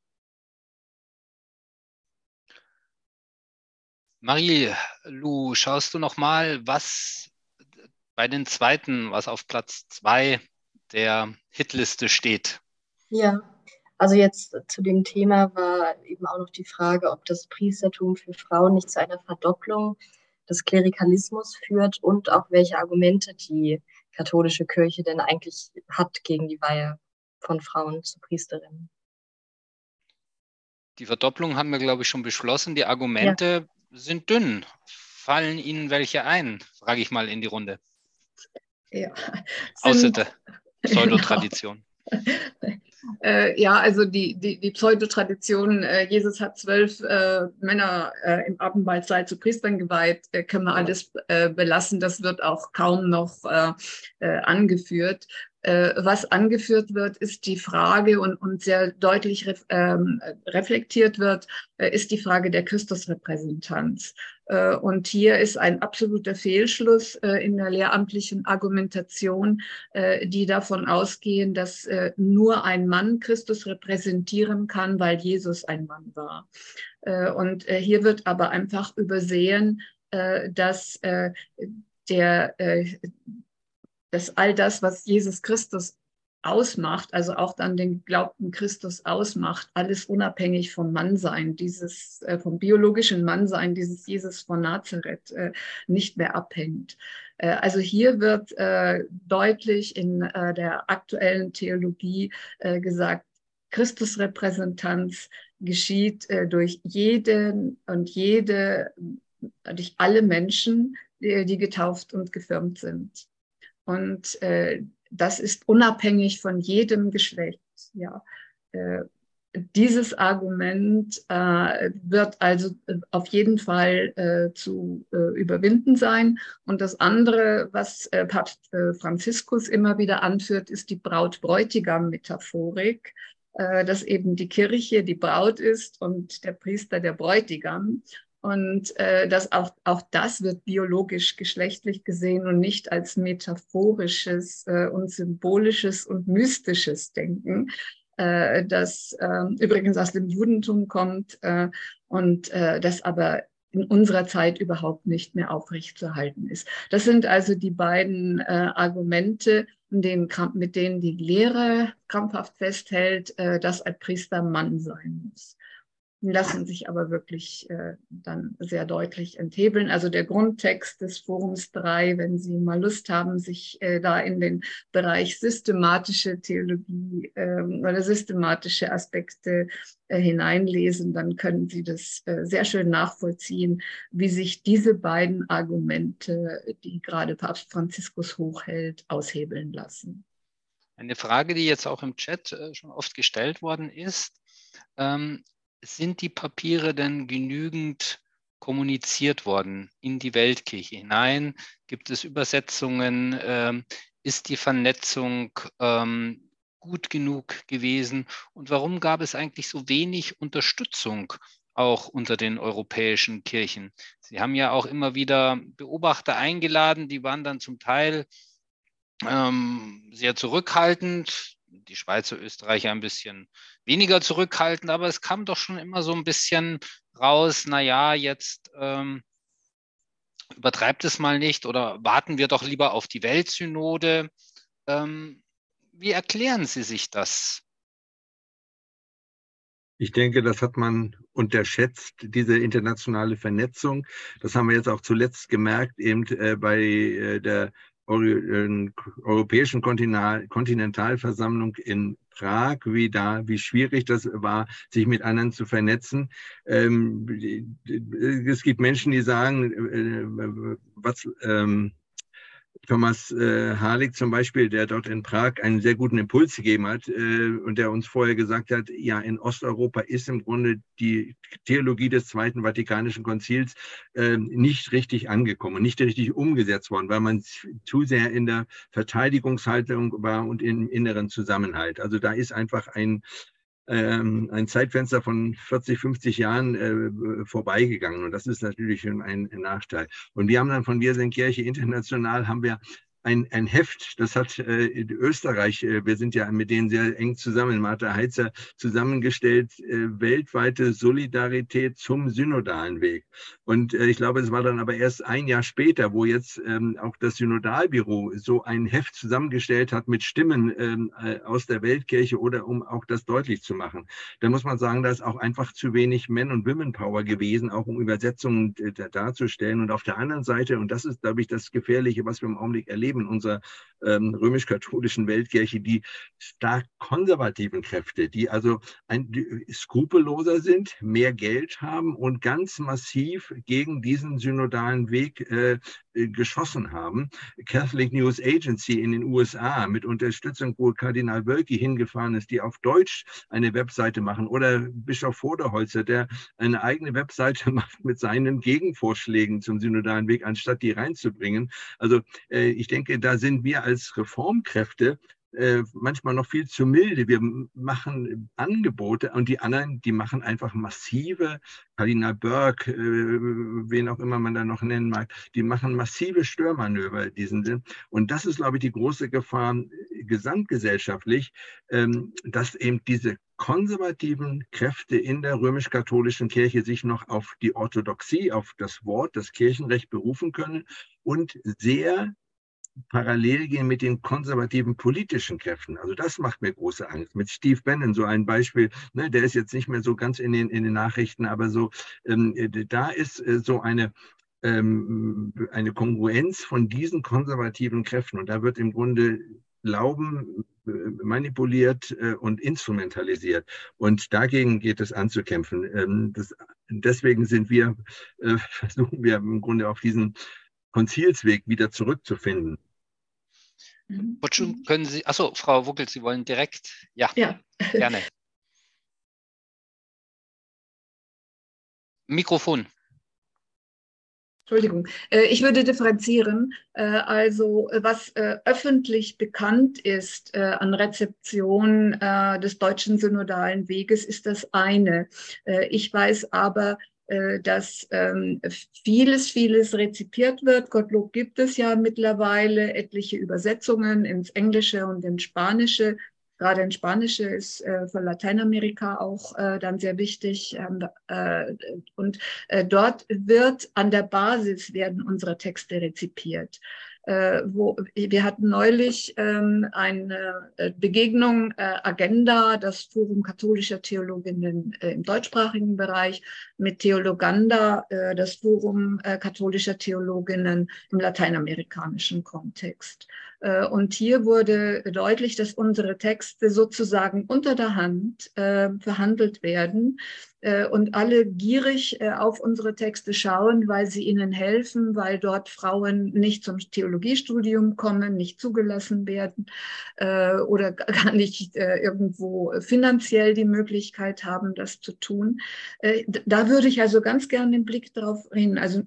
S1: Marie-Lou, schaust du noch mal, was bei den zweiten, was auf Platz zwei der Hitliste steht?
S5: Ja, also jetzt zu dem Thema war eben auch noch die Frage, ob das Priestertum für Frauen nicht zu einer Verdopplung des Klerikalismus führt und auch welche Argumente die katholische Kirche denn eigentlich hat gegen die Weihe von Frauen zu Priesterinnen.
S1: Die Verdopplung haben wir, glaube ich, schon beschlossen. Die Argumente ja sind dünn. Fallen Ihnen welche ein? Frage ich mal in die Runde.
S2: Ja.
S1: Außer der Pseudotradition.
S2: Äh, ja, also die, die, die Pseudotradition, äh, Jesus hat zwölf äh, Männer äh, im Abendmahlzeit zu Priestern geweiht, äh, können wir alles äh, belassen. Das wird auch kaum noch angeführt. Äh, was angeführt wird, ist die Frage und, und sehr deutlich ref, ähm, reflektiert wird, äh, ist die Frage der Christusrepräsentanz. Äh, und hier ist ein absoluter Fehlschluss äh, in der lehramtlichen Argumentation, äh, die davon ausgehen, dass äh, nur ein Mann Christus repräsentieren kann, weil Jesus ein Mann war. und hier wird aber einfach übersehen, dass der dass all das, was Jesus Christus ausmacht, also auch dann den geglaubten Christus ausmacht, alles unabhängig vom Mannsein, dieses äh, vom biologischen Mannsein, dieses Jesus von Nazareth äh, nicht mehr abhängt. Äh, also hier wird äh, deutlich in äh, der aktuellen Theologie äh, gesagt, Christusrepräsentanz geschieht durch jeden und jede, durch alle Menschen, die, die getauft und gefirmt sind. Und äh, das ist unabhängig von jedem Geschlecht. Ja. Äh, dieses Argument äh, wird also äh, auf jeden Fall äh, zu äh, überwinden sein. Und das andere, was Papst Franziskus immer wieder anführt, ist die Braut-Bräutigam-Metaphorik, dass eben die Kirche die Braut ist und der Priester der Bräutigam. Und äh, das auch, auch das wird biologisch geschlechtlich gesehen und nicht als metaphorisches äh, und symbolisches und mystisches Denken, äh, das äh, übrigens aus dem Judentum kommt äh, und äh, das aber in unserer Zeit überhaupt nicht mehr aufrechtzuerhalten ist. Das sind also die beiden äh, Argumente, denen, mit denen die Lehre krampfhaft festhält, äh, dass ein Priester Mann sein muss lassen sich aber wirklich äh, dann sehr deutlich enthebeln. Also der Grundtext des Forums 3, wenn Sie mal Lust haben, sich äh, da in den Bereich systematische Theologie äh, oder systematische Aspekte äh, hineinlesen, dann können Sie das äh, sehr schön nachvollziehen, wie sich diese beiden Argumente, die gerade Papst Franziskus hochhält, aushebeln lassen.
S1: Eine Frage, die jetzt auch im Chat äh, schon oft gestellt worden ist. Ähm, sind die Papiere denn genügend kommuniziert worden in die Weltkirche hinein? Gibt es Übersetzungen? Ähm, ist die Vernetzung ähm, gut genug gewesen? Und warum gab es eigentlich so wenig Unterstützung auch unter den europäischen Kirchen? Sie haben ja auch immer wieder Beobachter eingeladen, die waren dann zum Teil ähm, sehr zurückhaltend, die Schweizer, Österreicher ein bisschen weniger zurückhaltend, aber es kam doch schon immer so ein bisschen raus, naja, jetzt ähm, übertreibt es mal nicht oder warten wir doch lieber auf die Weltsynode. Ähm, wie erklären Sie sich das?
S4: Ich denke, das hat man unterschätzt, diese internationale Vernetzung. Das haben wir jetzt auch zuletzt gemerkt, eben äh, bei äh, der Europäischen Kontinentalversammlung in Prag, wie da, wie schwierig das war, sich mit anderen zu vernetzen. Ähm, es gibt Menschen, die sagen, äh, was, ähm, Thomas äh, Harlig zum Beispiel, der dort in Prag einen sehr guten Impuls gegeben hat äh, und der uns vorher gesagt hat, ja, in Osteuropa ist im Grunde die Theologie des Zweiten Vatikanischen Konzils äh, nicht richtig angekommen, nicht richtig umgesetzt worden, weil man zu sehr in der Verteidigungshaltung war und im inneren Zusammenhalt. Also da ist einfach ein, ein Zeitfenster von 40, 50 Jahren äh, vorbeigegangen. Und das ist natürlich ein, ein, Nachteil. Und wir haben dann von Wir sind Kirche international, haben wir ein, ein Heft, das hat äh, Österreich, äh, wir sind ja mit denen sehr eng zusammen, Martha Heitzer, zusammengestellt, äh, weltweite Solidarität zum synodalen Weg. Und äh, ich glaube, es war dann aber erst ein Jahr später, wo jetzt ähm, auch das Synodalbüro so ein Heft zusammengestellt hat mit Stimmen ähm, äh, aus der Weltkirche oder um auch das deutlich zu machen. Da muss man sagen, da ist auch einfach zu wenig Men- und Women-Power gewesen, auch um Übersetzungen äh, darzustellen. Und auf der anderen Seite, und das ist, glaube ich, das Gefährliche, was wir im Augenblick erleben, Leben in unserer ähm, römisch-katholischen Weltkirche die stark konservativen Kräfte, die also ein, die skrupelloser sind, mehr Geld haben und ganz massiv gegen diesen synodalen Weg äh, geschossen haben. Catholic News Agency in den USA mit Unterstützung, wo Kardinal Wölki hingefahren ist, die auf Deutsch eine Webseite machen oder Bischof Vorderholzer, der eine eigene Webseite macht mit seinen Gegenvorschlägen zum synodalen Weg, anstatt die reinzubringen. Also äh, ich denke, da sind wir als Reformkräfte äh, manchmal noch viel zu milde. Wir machen Angebote und die anderen, die machen einfach massive, Kardinal Burke, äh, wen auch immer man da noch nennen mag, die machen massive Störmanöver in diesem Sinn. Und das ist, glaube ich, die große Gefahr äh, gesamtgesellschaftlich, ähm, dass eben diese konservativen Kräfte in der römisch-katholischen Kirche sich noch auf die Orthodoxie, auf das Wort, das Kirchenrecht berufen können und sehr parallel gehen mit den konservativen politischen Kräften. Also das macht mir große Angst. Mit Steve Bannon so ein Beispiel, ne, der ist jetzt nicht mehr so ganz in den, in den Nachrichten, aber so, ähm, äh, da ist äh, so eine, ähm, eine Kongruenz von diesen konservativen Kräften. Und da wird im Grunde Glauben äh, manipuliert äh, und instrumentalisiert. Und dagegen geht es anzukämpfen. Ähm, das, deswegen sind wir, versuchen wir im Grunde auf diesen Konzilsweg wieder zurückzufinden.
S1: Mhm. können Sie, achso, Frau Wuckel, Sie wollen direkt, ja, ja. gerne. Mikrofon.
S2: Entschuldigung, äh, ich würde differenzieren. Äh, also was äh, öffentlich bekannt ist an Rezeption des deutschen synodalen Weges, ist das eine. Ich weiß aber, dass ähm, vieles, vieles rezipiert wird. Gottlob gibt es ja mittlerweile etliche Übersetzungen ins Englische und ins Spanische. Gerade in Spanische ist äh, für Lateinamerika auch äh, dann sehr wichtig. Ähm, äh, und äh, dort wird an der Basis werden unsere Texte rezipiert äh, wo wir hatten neulich ähm, eine äh, Begegnung äh, Agenda, das Forum katholischer Theologinnen äh, im deutschsprachigen Bereich, mit Theologanda, äh, das Forum äh, katholischer Theologinnen im lateinamerikanischen Kontext. Äh, und hier wurde deutlich, dass unsere Texte sozusagen unter der Hand äh, verhandelt werden äh, und alle gierig äh, auf unsere Texte schauen, weil sie ihnen helfen, weil dort Frauen nicht zum Theologiestudium kommen, nicht zugelassen werden äh, oder gar nicht irgendwo finanziell die Möglichkeit haben, das zu tun. Da würde ich also ganz gerne den Blick darauf hin also,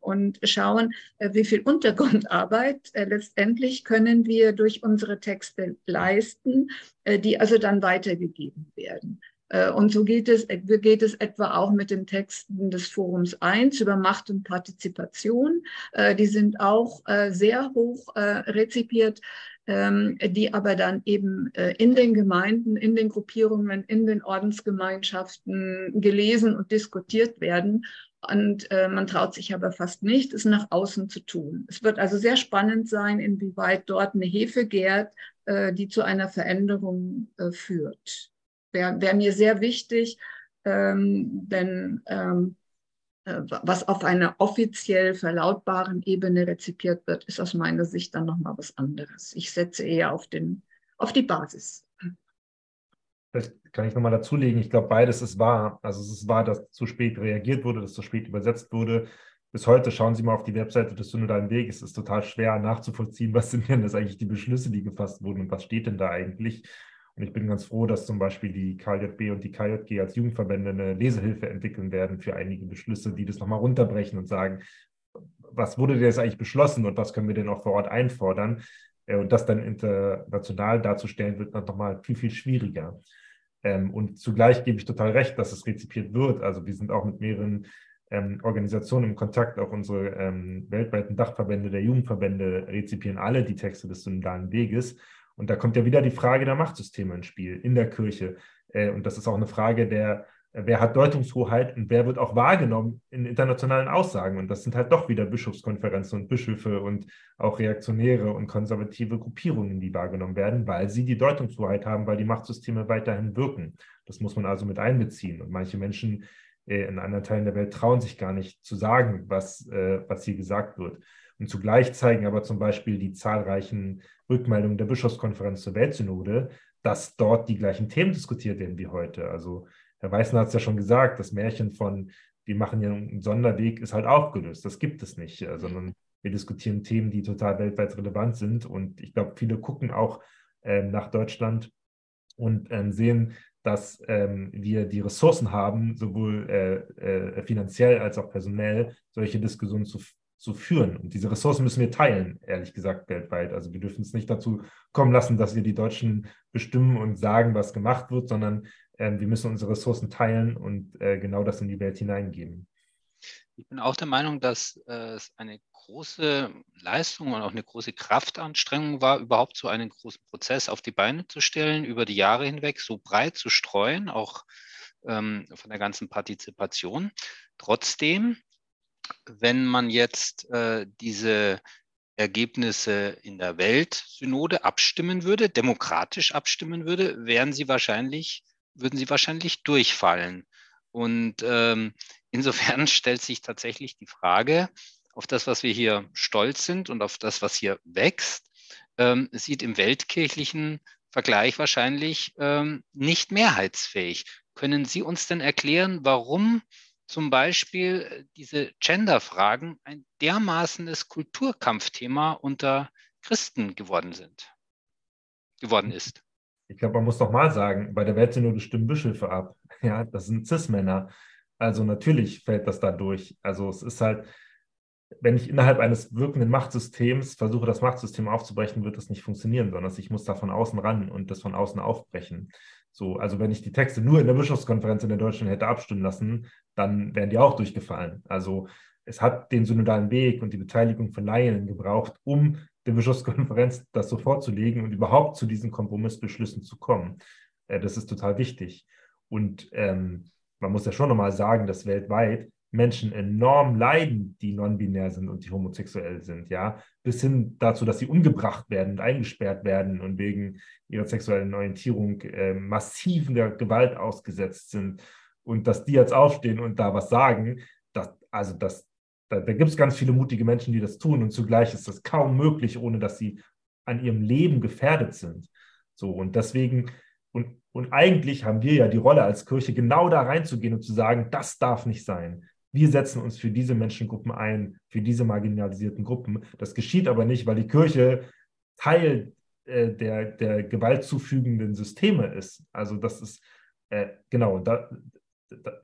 S2: und schauen, wie viel Untergrundarbeit letztendlich können wir durch unsere Texte leisten, die also dann weitergegeben werden. Äh, und so geht es, geht es etwa auch mit den Texten des Forums 1 über Macht und Partizipation. Äh, die sind auch äh, sehr hoch rezipiert, ähm, die aber dann eben in den Gemeinden, in den Gruppierungen, in den Ordensgemeinschaften gelesen und diskutiert werden. Und man traut sich aber fast nicht, es nach außen zu tun. Es wird also sehr spannend sein, inwieweit dort eine Hefe gärt, die zu einer Veränderung führt wäre wär mir sehr wichtig, ähm, denn ähm, äh, was auf einer offiziell verlautbaren Ebene rezipiert wird, ist aus meiner Sicht dann nochmal was anderes. Ich setze eher auf, den, auf die Basis.
S3: Vielleicht kann ich nochmal dazulegen. Ich glaube, beides ist wahr. Also es ist wahr, dass zu spät reagiert wurde, dass zu spät übersetzt wurde. Bis heute schauen Sie mal auf die Webseite des Synodalen Weg. Es ist total schwer nachzuvollziehen, was sind denn das eigentlich die Beschlüsse, die gefasst wurden und was steht denn da eigentlich. Und ich bin ganz froh, dass zum Beispiel die KJB und die KJG als Jugendverbände eine Lesehilfe entwickeln werden für einige Beschlüsse, die das nochmal runterbrechen und sagen, was wurde denn jetzt eigentlich beschlossen und was können wir denn auch vor Ort einfordern? Äh, und das dann international darzustellen, wird dann nochmal viel, viel schwieriger. Ähm, und zugleich gebe ich total recht, dass es rezipiert wird. Also wir sind auch mit mehreren ähm, Organisationen im Kontakt, auch unsere ähm, weltweiten Dachverbände der Jugendverbände rezipieren alle die Texte des synodalen Weges. Und da kommt ja wieder die Frage der Machtsysteme ins Spiel in der Kirche. Äh, und das ist auch eine Frage der, wer hat Deutungshoheit und wer wird auch wahrgenommen in internationalen Aussagen. Und das sind halt doch wieder Bischofskonferenzen und Bischöfe und auch reaktionäre und konservative Gruppierungen, die wahrgenommen werden, weil sie die Deutungshoheit haben, weil die Machtsysteme weiterhin wirken. Das muss man also mit einbeziehen. Und manche Menschen äh, in anderen Teilen der Welt trauen sich gar nicht zu sagen, was, was hier gesagt wird. Und zugleich zeigen aber zum Beispiel die zahlreichen Rückmeldungen der Bischofskonferenz zur Weltsynode, dass dort die gleichen Themen diskutiert werden wie heute. Also Herr Weißner hat es ja schon gesagt, das Märchen von, wir machen hier einen Sonderweg, ist halt aufgelöst. Das gibt es nicht, äh, sondern wir diskutieren Themen, die total weltweit relevant sind. Und ich glaube, viele gucken auch ähm, nach Deutschland und ähm, sehen, dass ähm, wir die Ressourcen haben, sowohl äh, äh, finanziell als auch personell, solche Diskussionen zu, zu führen. Und diese Ressourcen müssen wir teilen, ehrlich gesagt, weltweit. Also wir dürfen es nicht dazu kommen lassen, dass wir die Deutschen bestimmen und sagen, was gemacht wird, sondern wir müssen unsere Ressourcen teilen und äh, genau das in die Welt hineingeben.
S1: Ich bin auch der Meinung, dass äh, es eine große Leistung und auch eine große Kraftanstrengung war, überhaupt so einen großen Prozess auf die Beine zu stellen, über die Jahre hinweg so breit zu streuen, auch ähm, von der ganzen Partizipation. Trotzdem wenn man jetzt äh, diese Ergebnisse in der Weltsynode abstimmen würde, demokratisch abstimmen würde, wären sie wahrscheinlich, würden sie wahrscheinlich durchfallen. Und ähm, insofern stellt sich tatsächlich die Frage, auf das, was wir hier stolz sind und auf das, was hier wächst, ähm, sieht im weltkirchlichen Vergleich wahrscheinlich ähm, nicht mehrheitsfähig. Können Sie uns denn erklären, warum zum Beispiel äh, diese Gender-Fragen ein dermaßenes Kulturkampfthema unter Christen geworden sind, geworden ist.
S3: Ich glaube, man muss doch mal sagen, bei der Weltsynode stimmen Bischöfe ab. Ja, das sind Cis-Männer. Also natürlich fällt das da durch. Also es ist halt, wenn ich innerhalb eines wirkenden Machtsystems versuche, das Machtsystem aufzubrechen, wird das nicht funktionieren, sondern ich muss da von außen ran und das von außen aufbrechen. So, also wenn ich die Texte nur in der Bischofskonferenz in der Deutschen hätte abstimmen lassen, dann wären die auch durchgefallen. Also es hat den synodalen Weg und die Beteiligung von Laien gebraucht, um der Bischofskonferenz das so vorzulegen und überhaupt zu diesen Kompromissbeschlüssen zu kommen. Äh, das ist total wichtig. Und ähm, man muss ja schon nochmal sagen, dass weltweit Menschen enorm leiden, die non-binär sind und die homosexuell sind, ja, bis hin dazu, dass sie umgebracht werden und eingesperrt werden und wegen ihrer sexuellen Orientierung äh, massiven Gewalt ausgesetzt sind und dass die jetzt aufstehen und da was sagen, das, also das, da, da gibt es ganz viele mutige Menschen, die das tun und zugleich ist das kaum möglich, ohne dass sie an ihrem Leben gefährdet sind. So und deswegen und, und eigentlich haben wir ja die Rolle als Kirche, genau da reinzugehen und zu sagen, das darf nicht sein. Wir setzen uns für diese Menschengruppen ein, für diese marginalisierten Gruppen. Das geschieht aber nicht, weil die Kirche Teil äh, der, der gewaltzufügenden Systeme ist. Also das ist, äh, genau, da,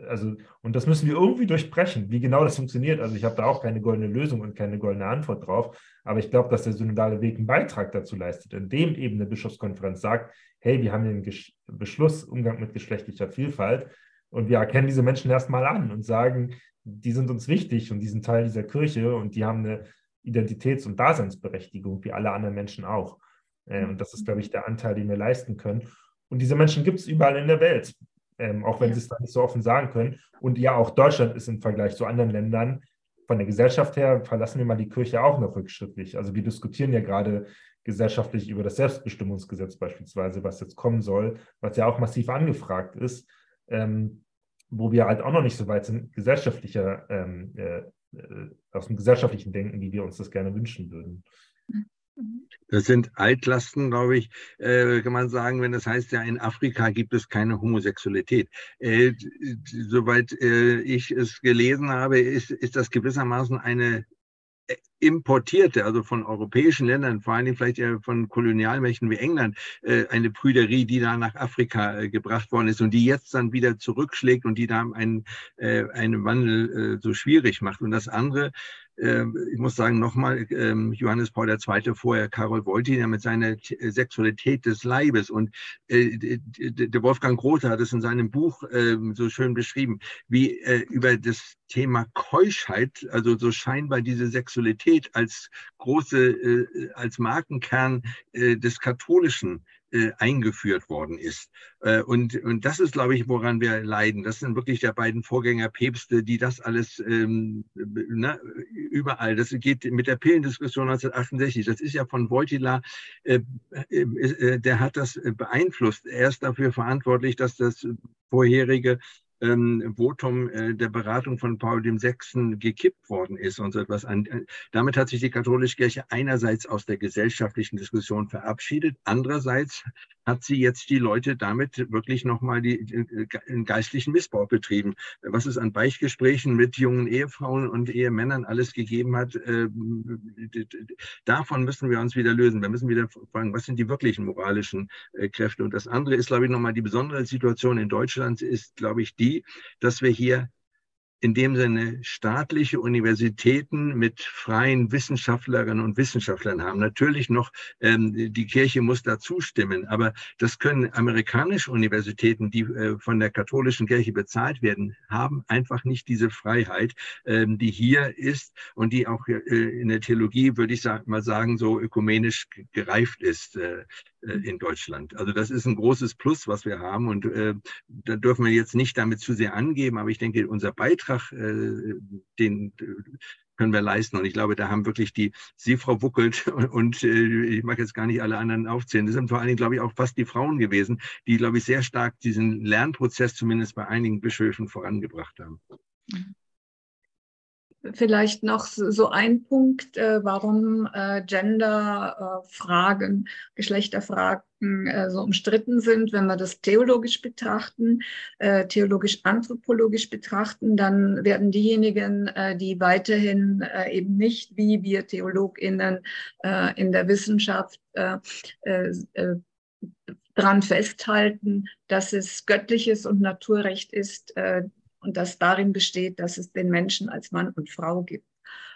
S3: also, und das müssen wir irgendwie durchbrechen. Wie genau das funktioniert, also ich habe da auch keine goldene Lösung und keine goldene Antwort drauf, aber ich glaube, dass der synodale Weg einen Beitrag dazu leistet, indem eben eine Bischofskonferenz sagt, hey, wir haben den Beschluss Umgang mit geschlechtlicher Vielfalt und wir erkennen diese Menschen erstmal an und sagen, die sind uns wichtig und die sind Teil dieser Kirche und die haben eine Identitäts- und Daseinsberechtigung, wie alle anderen Menschen auch. Äh, und das ist, glaube ich, der Anteil, den wir leisten können. Und diese Menschen gibt es überall in der Welt, ähm, auch wenn ja. sie es da nicht so offen sagen können. Und ja, auch Deutschland ist im Vergleich zu anderen Ländern von der Gesellschaft her, verlassen wir mal die Kirche auch noch rückschrittlich. Also wir diskutieren ja gerade gesellschaftlich über das Selbstbestimmungsgesetz beispielsweise, was jetzt kommen soll, was ja auch massiv angefragt ist. Ähm, wo wir halt auch noch nicht so weit sind, gesellschaftlicher, ähm, äh, äh, aus dem gesellschaftlichen Denken, wie wir uns das gerne wünschen würden.
S4: Das sind Altlasten, glaube ich, äh, kann man sagen, wenn das heißt, ja, in Afrika gibt es keine Homosexualität. Äh, soweit äh, ich es gelesen habe, ist, ist das gewissermaßen eine importierte, also von europäischen Ländern, vor allen Dingen vielleicht von Kolonialmächten wie England, äh, eine Prüderie, die da nach Afrika äh, gebracht worden ist und die jetzt dann wieder zurückschlägt und die da einen, äh, einen Wandel so schwierig macht. Und das andere, ähm, ich muss sagen, nochmal, ähm, Johannes Paul II. vorher, Karol Wojtyla mit seiner Sexualität des Leibes und der Wolfgang Grote hat es in seinem Buch ähm, so schön beschrieben, wie über das Thema Keuschheit, also so scheinbar diese Sexualität als große, äh, als Markenkern äh, des Katholischen äh, eingeführt worden ist. Und, und das ist, glaube ich, woran wir leiden. Das sind wirklich der beiden Vorgängerpäpste, die das alles ähm, ne, überall, das geht mit der Pillendiskussion 1968, das ist ja von Wojtyla, äh, äh, der hat das beeinflusst. Er ist dafür verantwortlich, dass das vorherige ähm, Votum äh, der Beratung von Paul VI. gekippt worden ist und so etwas. An, äh, damit hat sich die katholische Kirche einerseits aus der gesellschaftlichen Diskussion verabschiedet, andererseits hat sie jetzt die Leute damit wirklich nochmal den geistlichen Missbrauch betrieben. Was es an Beichtgesprächen mit jungen Ehefrauen und Ehemännern alles gegeben hat, äh, davon müssen wir uns wieder lösen. Wir müssen wieder fragen, was sind die wirklichen moralischen äh, Kräfte? Und das andere ist, glaube ich, nochmal die besondere Situation in Deutschland ist, glaube ich, die, dass wir hier in dem Sinne staatliche Universitäten mit freien Wissenschaftlerinnen und Wissenschaftlern haben. Natürlich noch, ähm, die Kirche muss da zustimmen, aber das können amerikanische Universitäten, die äh, von der katholischen Kirche bezahlt werden, haben einfach nicht diese Freiheit, ähm, die hier ist und die auch äh, in der Theologie, würde ich mal sagen, so ökumenisch gereift ist. Äh, äh, in Deutschland. Also das ist ein großes Plus, was wir haben und äh, da dürfen wir jetzt nicht damit zu sehr angeben, aber ich denke, unser Beitrag, äh, den äh, können wir leisten. Und ich glaube, da haben wirklich die, Sie, Frau Wuckelt, und, und äh, ich mag jetzt gar nicht alle anderen aufzählen, das sind vor allen Dingen, glaube ich, auch fast die Frauen gewesen, die, glaube ich, sehr stark diesen Lernprozess zumindest bei einigen Bischöfen vorangebracht haben. Mhm.
S2: Vielleicht noch so ein Punkt, äh, warum äh, Gender-Fragen, Geschlechterfragen äh, so umstritten sind. Wenn wir das theologisch betrachten, theologisch-anthropologisch betrachten, dann werden diejenigen, die weiterhin eben nicht wie wir TheologInnen in der Wissenschaft dran festhalten, dass es göttliches und Naturrecht ist, und das darin besteht, dass es den Menschen als Mann und Frau gibt.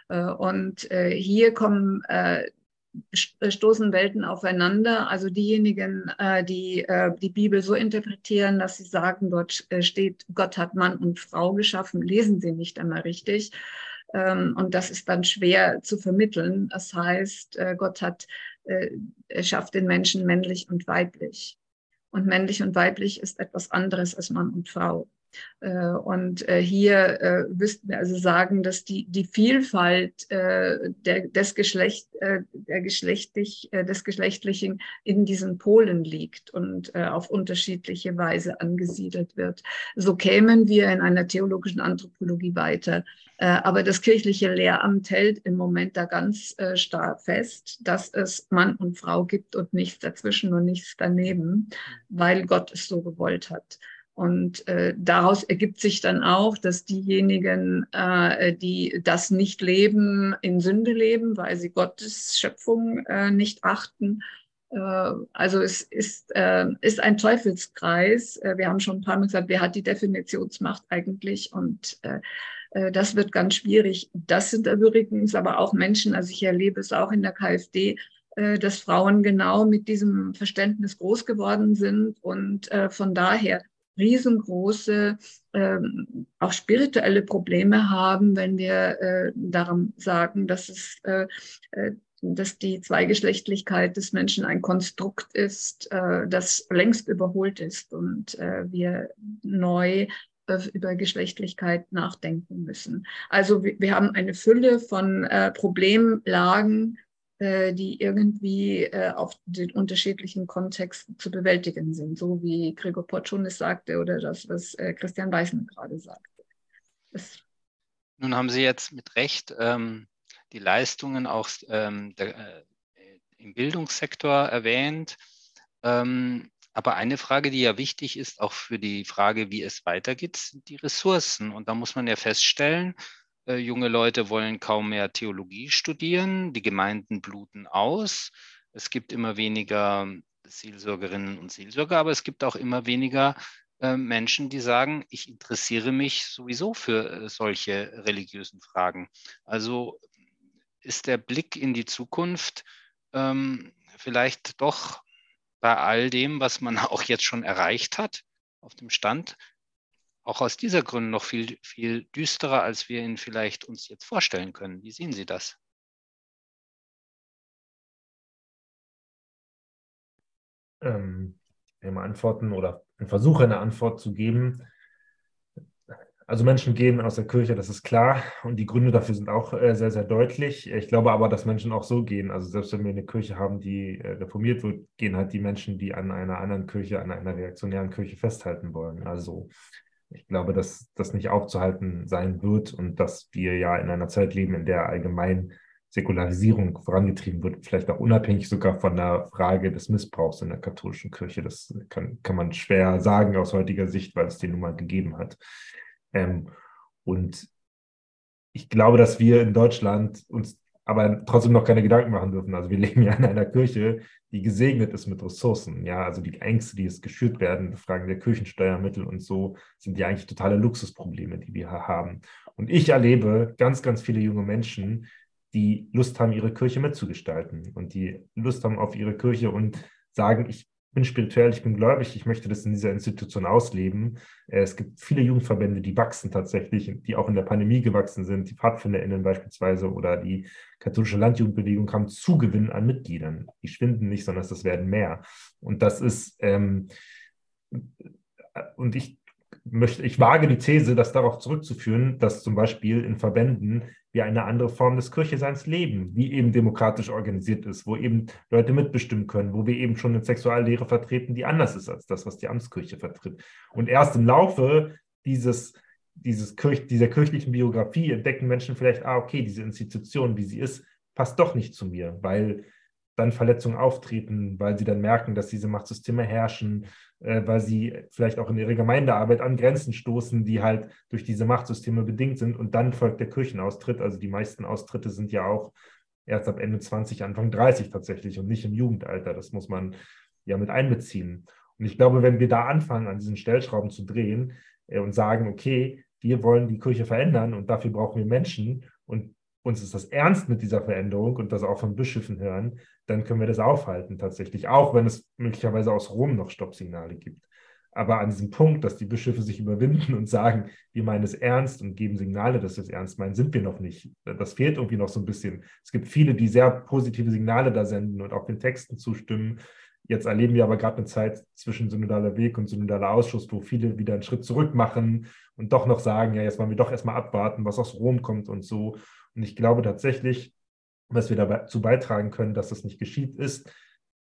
S2: Äh, und äh, hier kommen äh, stoßen Welten aufeinander. Also diejenigen, die die Bibel so interpretieren, dass sie sagen, dort steht, Gott hat Mann und Frau geschaffen, lesen sie nicht einmal richtig. Ähm, und das ist dann schwer zu vermitteln. Das heißt, Gott hat, er schafft den Menschen männlich und weiblich. Und männlich und weiblich ist etwas anderes als Mann und Frau. Äh, und äh, hier äh, müssten wir also sagen, dass die, die Vielfalt der, des, Geschlecht, der geschlechtlich, des Geschlechtlichen in diesen Polen liegt und auf unterschiedliche Weise angesiedelt wird. So kämen wir in einer theologischen Anthropologie weiter. Aber das kirchliche Lehramt hält im Moment da ganz stark fest, dass es Mann und Frau gibt und nichts dazwischen und nichts daneben, weil Gott es so gewollt hat. Und äh, daraus ergibt sich dann auch, dass diejenigen, äh, die das nicht leben, in Sünde leben, weil sie Gottes Schöpfung äh, nicht achten. Äh, also es ist, äh, ist ein Teufelskreis. Äh, wir haben schon ein paar Mal gesagt, wer hat die Definitionsmacht eigentlich? Und das wird ganz schwierig. Das sind übrigens aber auch Menschen, also ich erlebe es auch in der KfD, dass Frauen genau mit diesem Verständnis groß geworden sind und von daher riesengroße, ähm, auch spirituelle Probleme haben, wenn wir äh, darum sagen, dass es äh, äh, dass die Zweigeschlechtlichkeit des Menschen ein Konstrukt ist, äh, das längst überholt ist und äh, wir neu über Geschlechtlichkeit nachdenken müssen. Also wir, haben eine Fülle von Problemlagen, die irgendwie äh, auf den unterschiedlichen Kontexten zu bewältigen sind, so wie Gregor Portschunis sagte oder das, was äh, Christian Weißen gerade sagte.
S1: Das Nun haben Sie jetzt mit Recht ähm, die Leistungen auch ähm, der, äh, im Bildungssektor erwähnt. Ähm, aber eine Frage, die ja wichtig ist, auch für die Frage, wie es weitergeht, sind die Ressourcen. Und da muss man ja feststellen, äh, junge Leute wollen kaum mehr Theologie studieren. Die Gemeinden bluten aus. Es gibt immer weniger Seelsorgerinnen und Seelsorger, aber es gibt auch immer weniger äh, Menschen, die sagen, ich interessiere mich sowieso für äh, solche religiösen Fragen. Also ist der Blick in die Zukunft ähm, vielleicht doch bei all dem, was man auch jetzt schon erreicht hat, auf dem Stand, auch aus dieser Gründe noch viel, viel düsterer, als wir ihn vielleicht uns jetzt vorstellen können. Wie sehen Sie das?
S3: Ähm, mal antworten oder versuche eine Antwort zu geben. Also Menschen gehen aus der Kirche, das ist klar. Und die Gründe dafür sind auch äh, sehr, sehr deutlich. Ich glaube aber, dass Menschen auch so gehen. Also selbst wenn wir eine Kirche haben, die äh, reformiert wird, gehen halt die Menschen, die an einer anderen Kirche, an einer reaktionären Kirche festhalten wollen. Also ich glaube, dass das nicht aufzuhalten sein wird und dass wir ja in einer Zeit leben, in der allgemein Säkularisierung vorangetrieben wird, vielleicht auch unabhängig sogar von der Frage des Missbrauchs in der katholischen Kirche. Das kann, kann man schwer sagen aus heutiger Sicht, weil es den nun mal gegeben hat. Ähm, und ich glaube, dass wir in Deutschland uns aber trotzdem noch keine Gedanken machen dürfen. Also wir leben ja in einer Kirche, die gesegnet ist mit Ressourcen. Ja, also die Ängste, die es geschürt werden, Fragen der Kirchensteuermittel und so, sind ja eigentlich totale Luxusprobleme, die wir haben. Und ich erlebe ganz, ganz viele junge Menschen, die Lust haben, ihre Kirche mitzugestalten und die Lust haben auf ihre Kirche und sagen, ich bin spirituell, ich bin gläubig, ich möchte das in dieser Institution ausleben. Äh, es gibt viele Jugendverbände, die wachsen tatsächlich, die auch in der Pandemie gewachsen sind. Die PfadfinderInnen beispielsweise oder die katholische Landjugendbewegung haben Zugewinn an Mitgliedern. Die schwinden nicht, sondern das werden mehr. Und das ist, ähm, und ich möchte, ich wage die These, das darauf zurückzuführen, dass zum Beispiel in Verbänden wir eine andere Form des Kircheseins leben, wie eben demokratisch organisiert ist, wo eben Leute mitbestimmen können, wo wir eben schon eine Sexuallehre vertreten, die anders ist als das, was die Amtskirche vertritt. Und erst im Laufe dieses, dieses Kirch, dieser kirchlichen Biografie entdecken Menschen vielleicht, ah, okay, diese Institution, wie sie ist, passt doch nicht zu mir, weil dann Verletzungen auftreten, weil sie dann merken, dass diese Machtsysteme herrschen, äh, weil sie vielleicht auch in ihrer Gemeindearbeit an Grenzen stoßen, die halt durch diese Machtsysteme bedingt sind. Und dann folgt der Kirchenaustritt. Also die meisten Austritte sind ja auch erst ab Ende 20, Anfang 30 tatsächlich und nicht im Jugendalter. Das muss man ja mit einbeziehen. Und ich glaube, wenn wir da anfangen, an diesen Stellschrauben zu drehen äh, und sagen, okay, wir wollen die Kirche verändern und dafür brauchen wir Menschen und uns ist das ernst mit dieser Veränderung und das auch von Bischöfen hören, dann können wir das aufhalten tatsächlich, auch wenn es möglicherweise aus Rom noch Stoppsignale gibt. Aber an diesem Punkt, dass die Bischöfe sich überwinden und sagen, wir meinen es ernst und geben Signale, dass wir es ernst meinen, sind wir noch nicht. Das fehlt irgendwie noch so ein bisschen. Es gibt viele, die sehr positive Signale da senden und auch den Texten zustimmen. Jetzt erleben wir aber gerade eine Zeit zwischen synodaler Weg und synodaler Ausschuss, wo viele wieder einen Schritt zurück machen und doch noch sagen, ja, jetzt wollen wir doch erstmal abwarten, was aus Rom kommt und so. Und ich glaube tatsächlich, was wir dazu beitragen können, dass das nicht geschieht, ist,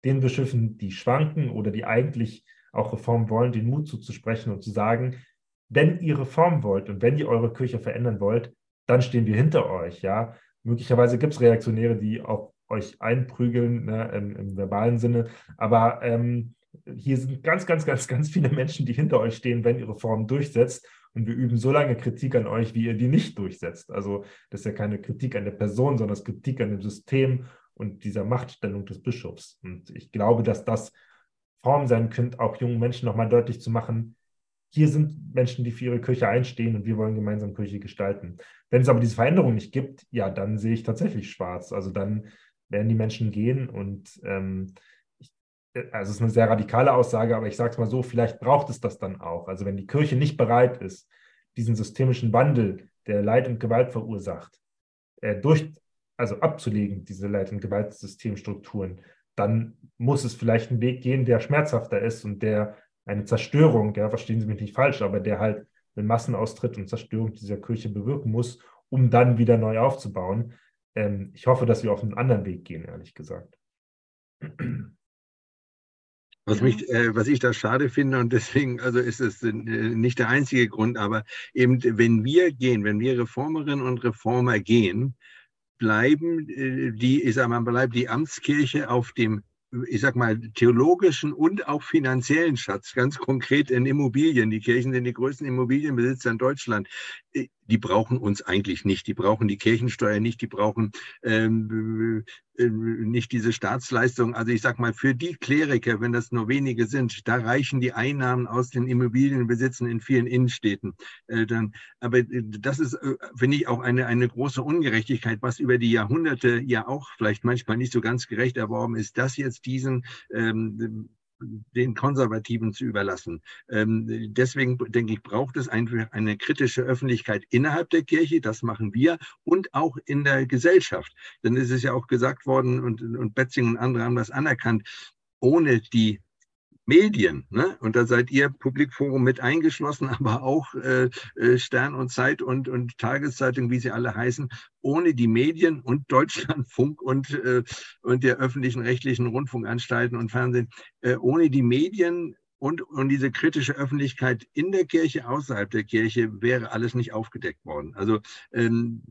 S3: den Bischöfen, die schwanken oder die eigentlich auch Reform wollen, den Mut zuzusprechen und zu sagen, wenn ihr Reform wollt und wenn ihr eure Kirche verändern wollt, dann stehen wir hinter euch. Ja, möglicherweise gibt es Reaktionäre, die auf euch einprügeln ne, im, im, verbalen Sinne, aber ähm, hier sind ganz, ganz, ganz, ganz viele Menschen, die hinter euch stehen, wenn ihr Reform durchsetzt. Und wir üben so lange Kritik an euch, wie ihr die nicht durchsetzt. Also das ist ja keine Kritik an der Person, sondern es ist Kritik an dem System und dieser Machtstellung des Bischofs. Und ich glaube, dass das Form sein könnte, auch jungen Menschen nochmal deutlich zu machen, hier sind Menschen, die für ihre Kirche einstehen und wir wollen gemeinsam Kirche gestalten. Wenn es aber diese Veränderung nicht gibt, ja, dann sehe ich tatsächlich schwarz. Also dann werden die Menschen gehen und ähm, also es ist eine sehr radikale Aussage, aber ich sage es mal so, vielleicht braucht es das dann auch. Also wenn die Kirche nicht bereit ist, diesen systemischen Wandel, der Leid und Gewalt verursacht, äh, durch, also abzulegen, diese Leid- und Gewaltsystemstrukturen, dann muss es vielleicht einen Weg gehen, der schmerzhafter ist und der eine Zerstörung, ja, verstehen Sie mich nicht falsch, aber der halt einen Massenaustritt und Zerstörung dieser Kirche bewirken muss, um dann wieder neu aufzubauen. Ähm, ich hoffe, dass wir auf einen anderen Weg gehen, ehrlich gesagt.
S4: Was, mich, äh, was ich da schade finde und deswegen, also ist es äh, nicht der einzige Grund, aber eben, wenn wir gehen, wenn wir Reformerinnen und Reformer gehen, bleiben äh, die, ich sag mal, bleibt die Amtskirche auf dem ich sag mal, theologischen und auch finanziellen Schatz, ganz konkret in Immobilien. Die Kirchen sind die größten Immobilienbesitzer in Deutschland. Äh, die brauchen uns eigentlich nicht. Die brauchen die Kirchensteuer nicht. Die brauchen ähm, äh, nicht diese Staatsleistung. Also ich sag mal, für die Kleriker, wenn das nur wenige sind, da reichen die Einnahmen aus den Immobilienbesitzen in vielen Innenstädten. Äh, dann, aber äh, das ist, äh, finde ich, auch eine, eine große Ungerechtigkeit, was über die Jahrhunderte ja auch vielleicht manchmal nicht so ganz gerecht erworben ist, dass jetzt diesen ähm, den Konservativen zu überlassen. Ähm, deswegen denke ich, braucht es einfach eine kritische Öffentlichkeit innerhalb der Kirche, das machen wir, und auch in der Gesellschaft. Denn es ist ja auch gesagt worden, und, und Betzing und andere haben das anerkannt, ohne die Medien. Ne? Und da seid ihr Publikforum mit eingeschlossen, aber auch äh, äh, Stern und Zeit und, und Tageszeitung, wie sie alle heißen. Ohne die Medien und Deutschlandfunk und, äh, und der öffentlichen rechtlichen Rundfunkanstalten und Fernsehen, äh, ohne die Medien und, und diese kritische Öffentlichkeit in der Kirche, außerhalb der Kirche, wäre alles nicht aufgedeckt worden. Also ähm,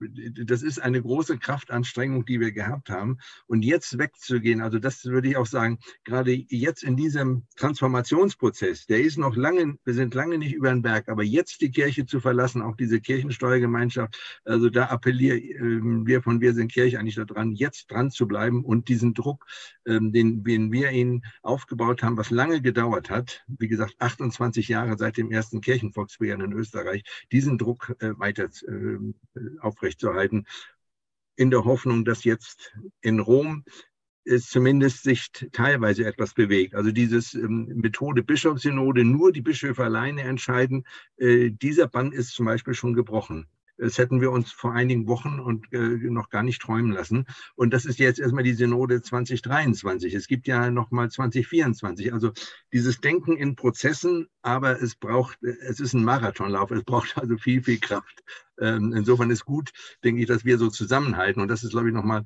S4: das ist eine große Kraftanstrengung, die wir gehabt haben. Und jetzt wegzugehen, also das würde ich auch sagen, gerade jetzt in diesem Transformationsprozess, der ist noch lange, wir sind lange nicht über den Berg, aber jetzt die Kirche zu verlassen, auch diese Kirchensteuergemeinschaft, also da appellieren wir von Wir sind Kirche eigentlich daran, jetzt dran zu bleiben und diesen Druck, ähm, den, den wir ihnen aufgebaut haben, was lange gedauert hat, wie gesagt, 28 Jahre seit dem ersten Kirchenvolksbegehren in Österreich, diesen Druck äh, weiter äh, aufrecht aufrechtzuerhalten, in der Hoffnung, dass jetzt in Rom es zumindest sich teilweise etwas bewegt. Also dieses ähm, Methode Bischofssynode, nur die Bischöfe alleine entscheiden, äh, dieser Bann ist zum Beispiel schon gebrochen. Das hätten wir uns vor einigen Wochen und äh, noch gar nicht träumen lassen. Und das ist jetzt erstmal die Synode 2023. Es gibt ja noch mal 2024. Also dieses Denken in Prozessen, aber es braucht, es ist ein Marathonlauf. Es braucht also viel, viel Kraft. Ähm, insofern ist gut, denke ich, dass wir so zusammenhalten. Und das ist, glaube ich, noch mal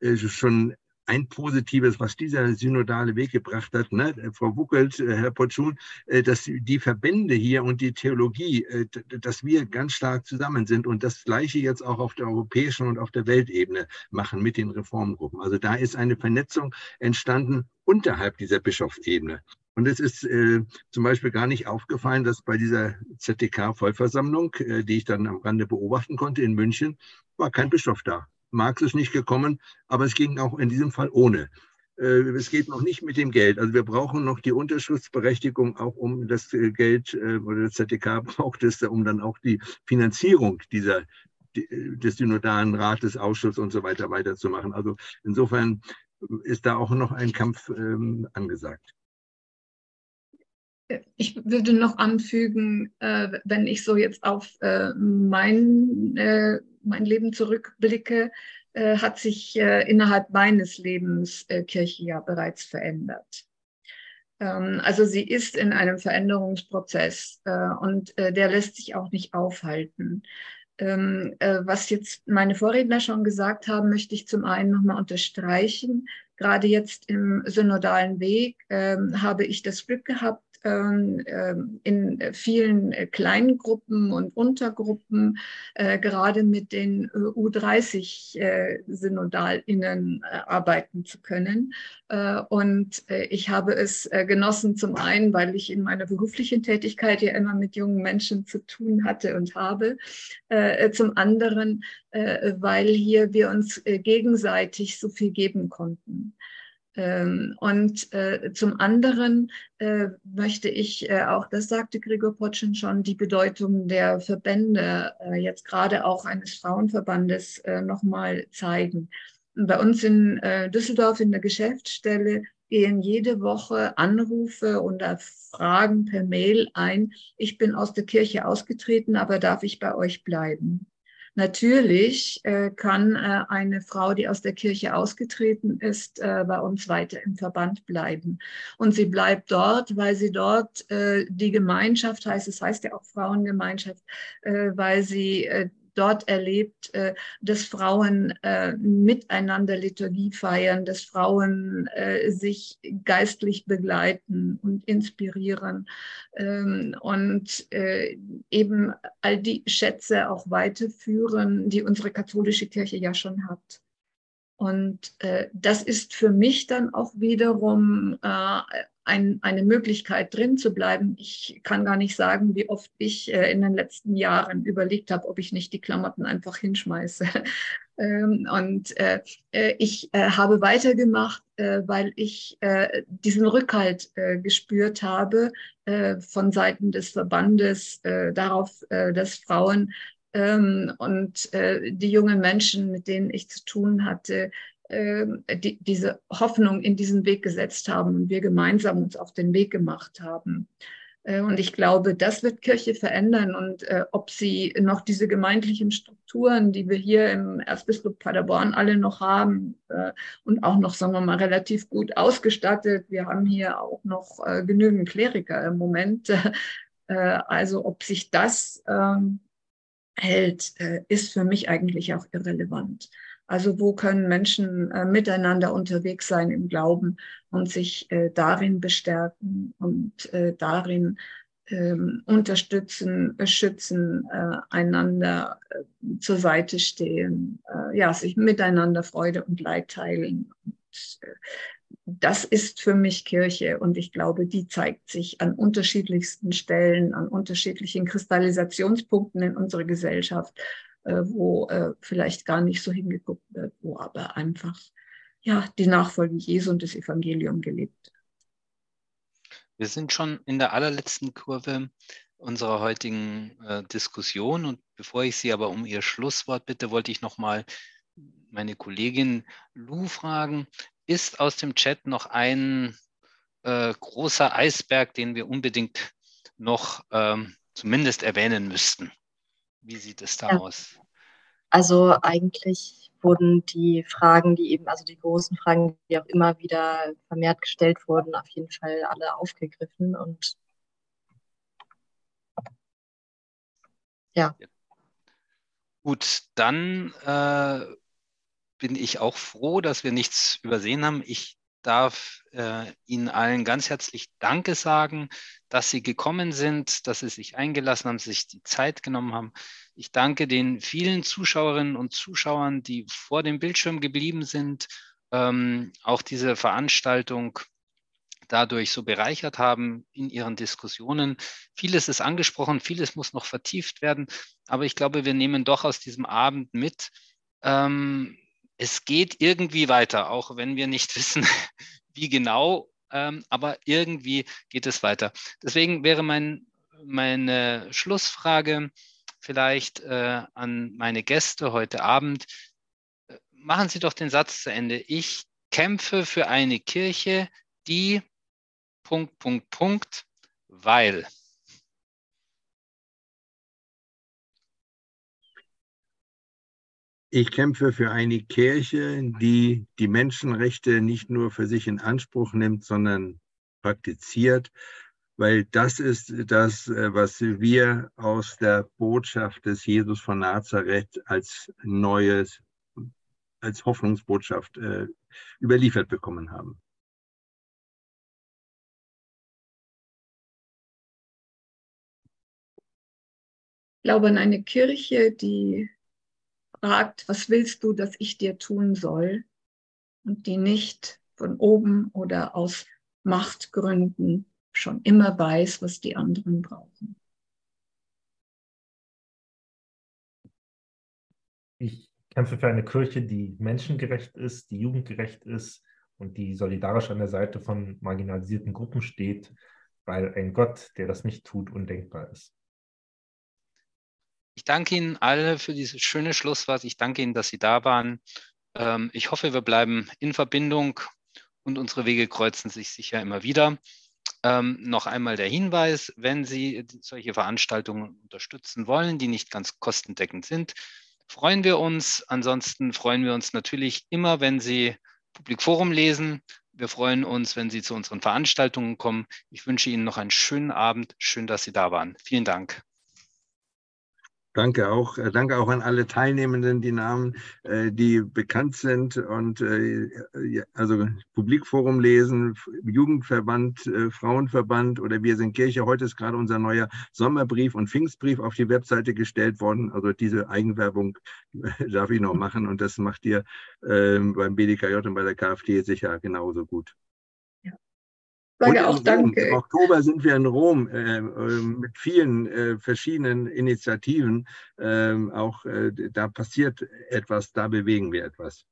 S4: äh, schon ein Positives, was dieser synodale Weg gebracht hat, ne? Frau Wuckelt, äh, Herr Potschun, äh, dass die Verbände hier und die Theologie, äh, dass wir ganz stark zusammen sind und das Gleiche jetzt auch auf der europäischen und auf der Weltebene machen mit den Reformgruppen. Also da ist eine Vernetzung entstanden unterhalb dieser Bischofsebene. Und es ist äh, zum Beispiel gar nicht aufgefallen, dass bei dieser ZDK-Vollversammlung, äh, die ich dann am Rande beobachten konnte in München, war kein Bischof da. Marx ist nicht gekommen, aber es ging auch in diesem Fall ohne. Äh, es geht noch nicht mit dem Geld. Also wir brauchen noch die Unterschriftsberechtigung, auch um das äh, Geld äh, oder das ZDK braucht es, um dann auch die Finanzierung dieser des Synodalen Rates, Ausschuss und so weiter weiterzumachen. Also insofern ist da auch noch ein Kampf ähm, angesagt.
S2: Ich würde noch anfügen, äh, wenn ich so jetzt auf äh, mein, äh, mein Leben zurückblicke, hat sich innerhalb meines Lebens Kirche ja bereits verändert. Ähm, also sie ist in einem Veränderungsprozess und der lässt sich auch nicht aufhalten. Ähm, was jetzt meine Vorredner schon gesagt haben, möchte ich zum einen nochmal unterstreichen. Gerade jetzt im synodalen Weg ähm, habe ich das Glück gehabt, in vielen äh, kleinen Gruppen und Untergruppen, äh, gerade mit den äh, U30-SynodalInnen arbeiten zu können. Und ich habe es genossen, zum einen, weil ich in meiner beruflichen Tätigkeit ja immer mit jungen Menschen zu tun hatte und habe, zum anderen, weil hier wir uns gegenseitig so viel geben konnten. Ähm, und äh, zum anderen äh, möchte ich äh, auch, das sagte Gregor Potschen schon, die Bedeutung der Verbände, jetzt gerade auch eines Frauenverbandes, nochmal zeigen. Bei uns in Düsseldorf in der Geschäftsstelle gehen jede Woche Anrufe oder Fragen per Mail ein. Ich bin aus der Kirche ausgetreten, aber darf ich bei euch bleiben? Natürlich äh, kann äh, eine Frau, die aus der Kirche ausgetreten ist, äh, bei uns weiter im Verband bleiben. Und sie bleibt dort, weil sie dort äh, die Gemeinschaft heißt, es heißt ja auch Frauengemeinschaft, äh, weil sie äh, dort erlebt, äh, dass Frauen äh, miteinander Liturgie feiern, dass Frauen äh, sich geistlich begleiten und inspirieren ähm, und eben all die Schätze auch weiterführen, die unsere katholische Kirche ja schon hat. Und äh, das ist für mich dann auch wiederum äh, ein, eine Möglichkeit drin zu bleiben. Ich kann gar nicht sagen, wie oft ich äh, in den letzten Jahren überlegt habe, ob ich nicht die Klamotten einfach hinschmeiße. ähm, und äh, äh, ich äh, habe weitergemacht, äh, weil ich äh, diesen Rückhalt gespürt habe von Seiten des Verbandes darauf, dass Frauen ähm, und die jungen Menschen, mit denen ich zu tun hatte, die, diese Hoffnung in diesen Weg gesetzt haben und wir gemeinsam uns auf den Weg gemacht haben. Äh, und ich glaube, das wird Kirche verändern. Und äh, ob sie noch diese gemeindlichen Strukturen, die wir hier im Erzbistum Paderborn alle noch haben äh, und auch noch, sagen wir mal, relativ gut ausgestattet. Wir haben hier auch noch äh, genügend Kleriker im Moment. Äh, also ob sich das ähm, hält, äh, ist für mich eigentlich auch irrelevant. Also wo können Menschen äh, miteinander unterwegs sein im Glauben und sich äh, darin bestärken und äh, darin ähm, unterstützen, schützen, äh, einander äh, zur Seite stehen, ja, sich miteinander Freude und Leid teilen. Und, das ist für mich Kirche und ich glaube, die zeigt sich an unterschiedlichsten Stellen, an unterschiedlichen Kristallisationspunkten in unserer Gesellschaft, äh, wo äh, vielleicht gar nicht so hingeguckt wird, wo aber einfach ja die Nachfolge Jesu und des Evangeliums gelebt.
S1: Wir sind schon in der allerletzten Kurve unserer heutigen äh, Diskussion und bevor ich Sie aber um Ihr Schlusswort bitte, wollte ich noch mal meine Kollegin Lou fragen ist aus dem Chat noch ein äh, großer Eisberg, den wir unbedingt noch ähm, zumindest erwähnen müssten. Wie sieht es da ja. aus?
S5: Also eigentlich wurden die Fragen, die eben, also die großen Fragen, die auch immer wieder vermehrt gestellt wurden, auf jeden Fall alle aufgegriffen und ja.
S1: Gut, dann äh, bin ich auch froh, dass wir nichts übersehen haben. Ich darf äh, Ihnen allen ganz herzlich Danke sagen, dass Sie gekommen sind, dass Sie sich eingelassen haben, sich die Zeit genommen haben. Ich danke den vielen Zuschauerinnen und Zuschauern, die vor dem Bildschirm geblieben sind, ähm, auch diese Veranstaltung dadurch so bereichert haben in ihren Diskussionen. Vieles ist angesprochen, vieles muss noch vertieft werden, aber ich glaube, wir nehmen doch aus diesem Abend mit, ähm, es geht irgendwie weiter, auch wenn wir nicht wissen, wie genau, ähm, aber irgendwie geht es weiter. Deswegen wäre mein, meine Schlussfrage, vielleicht äh, an meine Gäste heute Abend. Machen Sie doch den Satz zu Ende. Ich kämpfe für eine Kirche, die Punkt, Punkt, Punkt, weil.
S4: Ich kämpfe für eine Kirche, die die Menschenrechte nicht nur für sich in Anspruch nimmt, sondern praktiziert, weil das ist das, äh, was wir aus der Botschaft des Jesus von Nazareth als neues, als Hoffnungsbotschaft äh, überliefert bekommen haben.
S2: Ich glaube an eine Kirche, die fragt, was willst du, dass ich dir tun soll? Und die nicht von oben oder aus Machtgründen schon immer weiß, was die anderen brauchen.
S3: Ich kämpfe für eine Kirche, die menschengerecht ist, die jugendgerecht ist und die solidarisch an der Seite von marginalisierten Gruppen steht, weil ein Gott, der das nicht tut, undenkbar ist.
S1: Ich danke Ihnen alle für dieses schöne Schlusswort. Ich danke Ihnen, dass Sie da waren. Ähm, ich hoffe, wir bleiben in Verbindung und unsere Wege kreuzen sich sicher immer wieder. Ähm, noch einmal der Hinweis, wenn Sie solche Veranstaltungen unterstützen wollen, die nicht ganz kostendeckend sind, freuen wir uns. Ansonsten freuen wir uns natürlich immer, wenn Sie Publikforum lesen. Wir freuen uns, wenn Sie zu unseren Veranstaltungen kommen. Ich wünsche Ihnen noch einen schönen Abend. Schön, dass Sie da waren. Vielen Dank.
S4: Danke auch, äh, danke auch an alle Teilnehmenden, die Namen, äh, die bekannt sind und äh, also Publikforum lesen, Jugendverband, Frauenverband oder Wir sind Kirche. Heute ist gerade unser neuer Sommerbrief und Pfingstbrief auf die Webseite gestellt worden. Also diese Eigenwerbung darf ich noch machen und das macht ihr ähm, beim BDKJ und bei der KfD sicher genauso gut.
S2: Sage auch Danke.
S4: Im Oktober sind wir in Rom äh, äh, mit vielen äh, verschiedenen Initiativen. Ähm, auch äh, da passiert etwas, da bewegen wir etwas.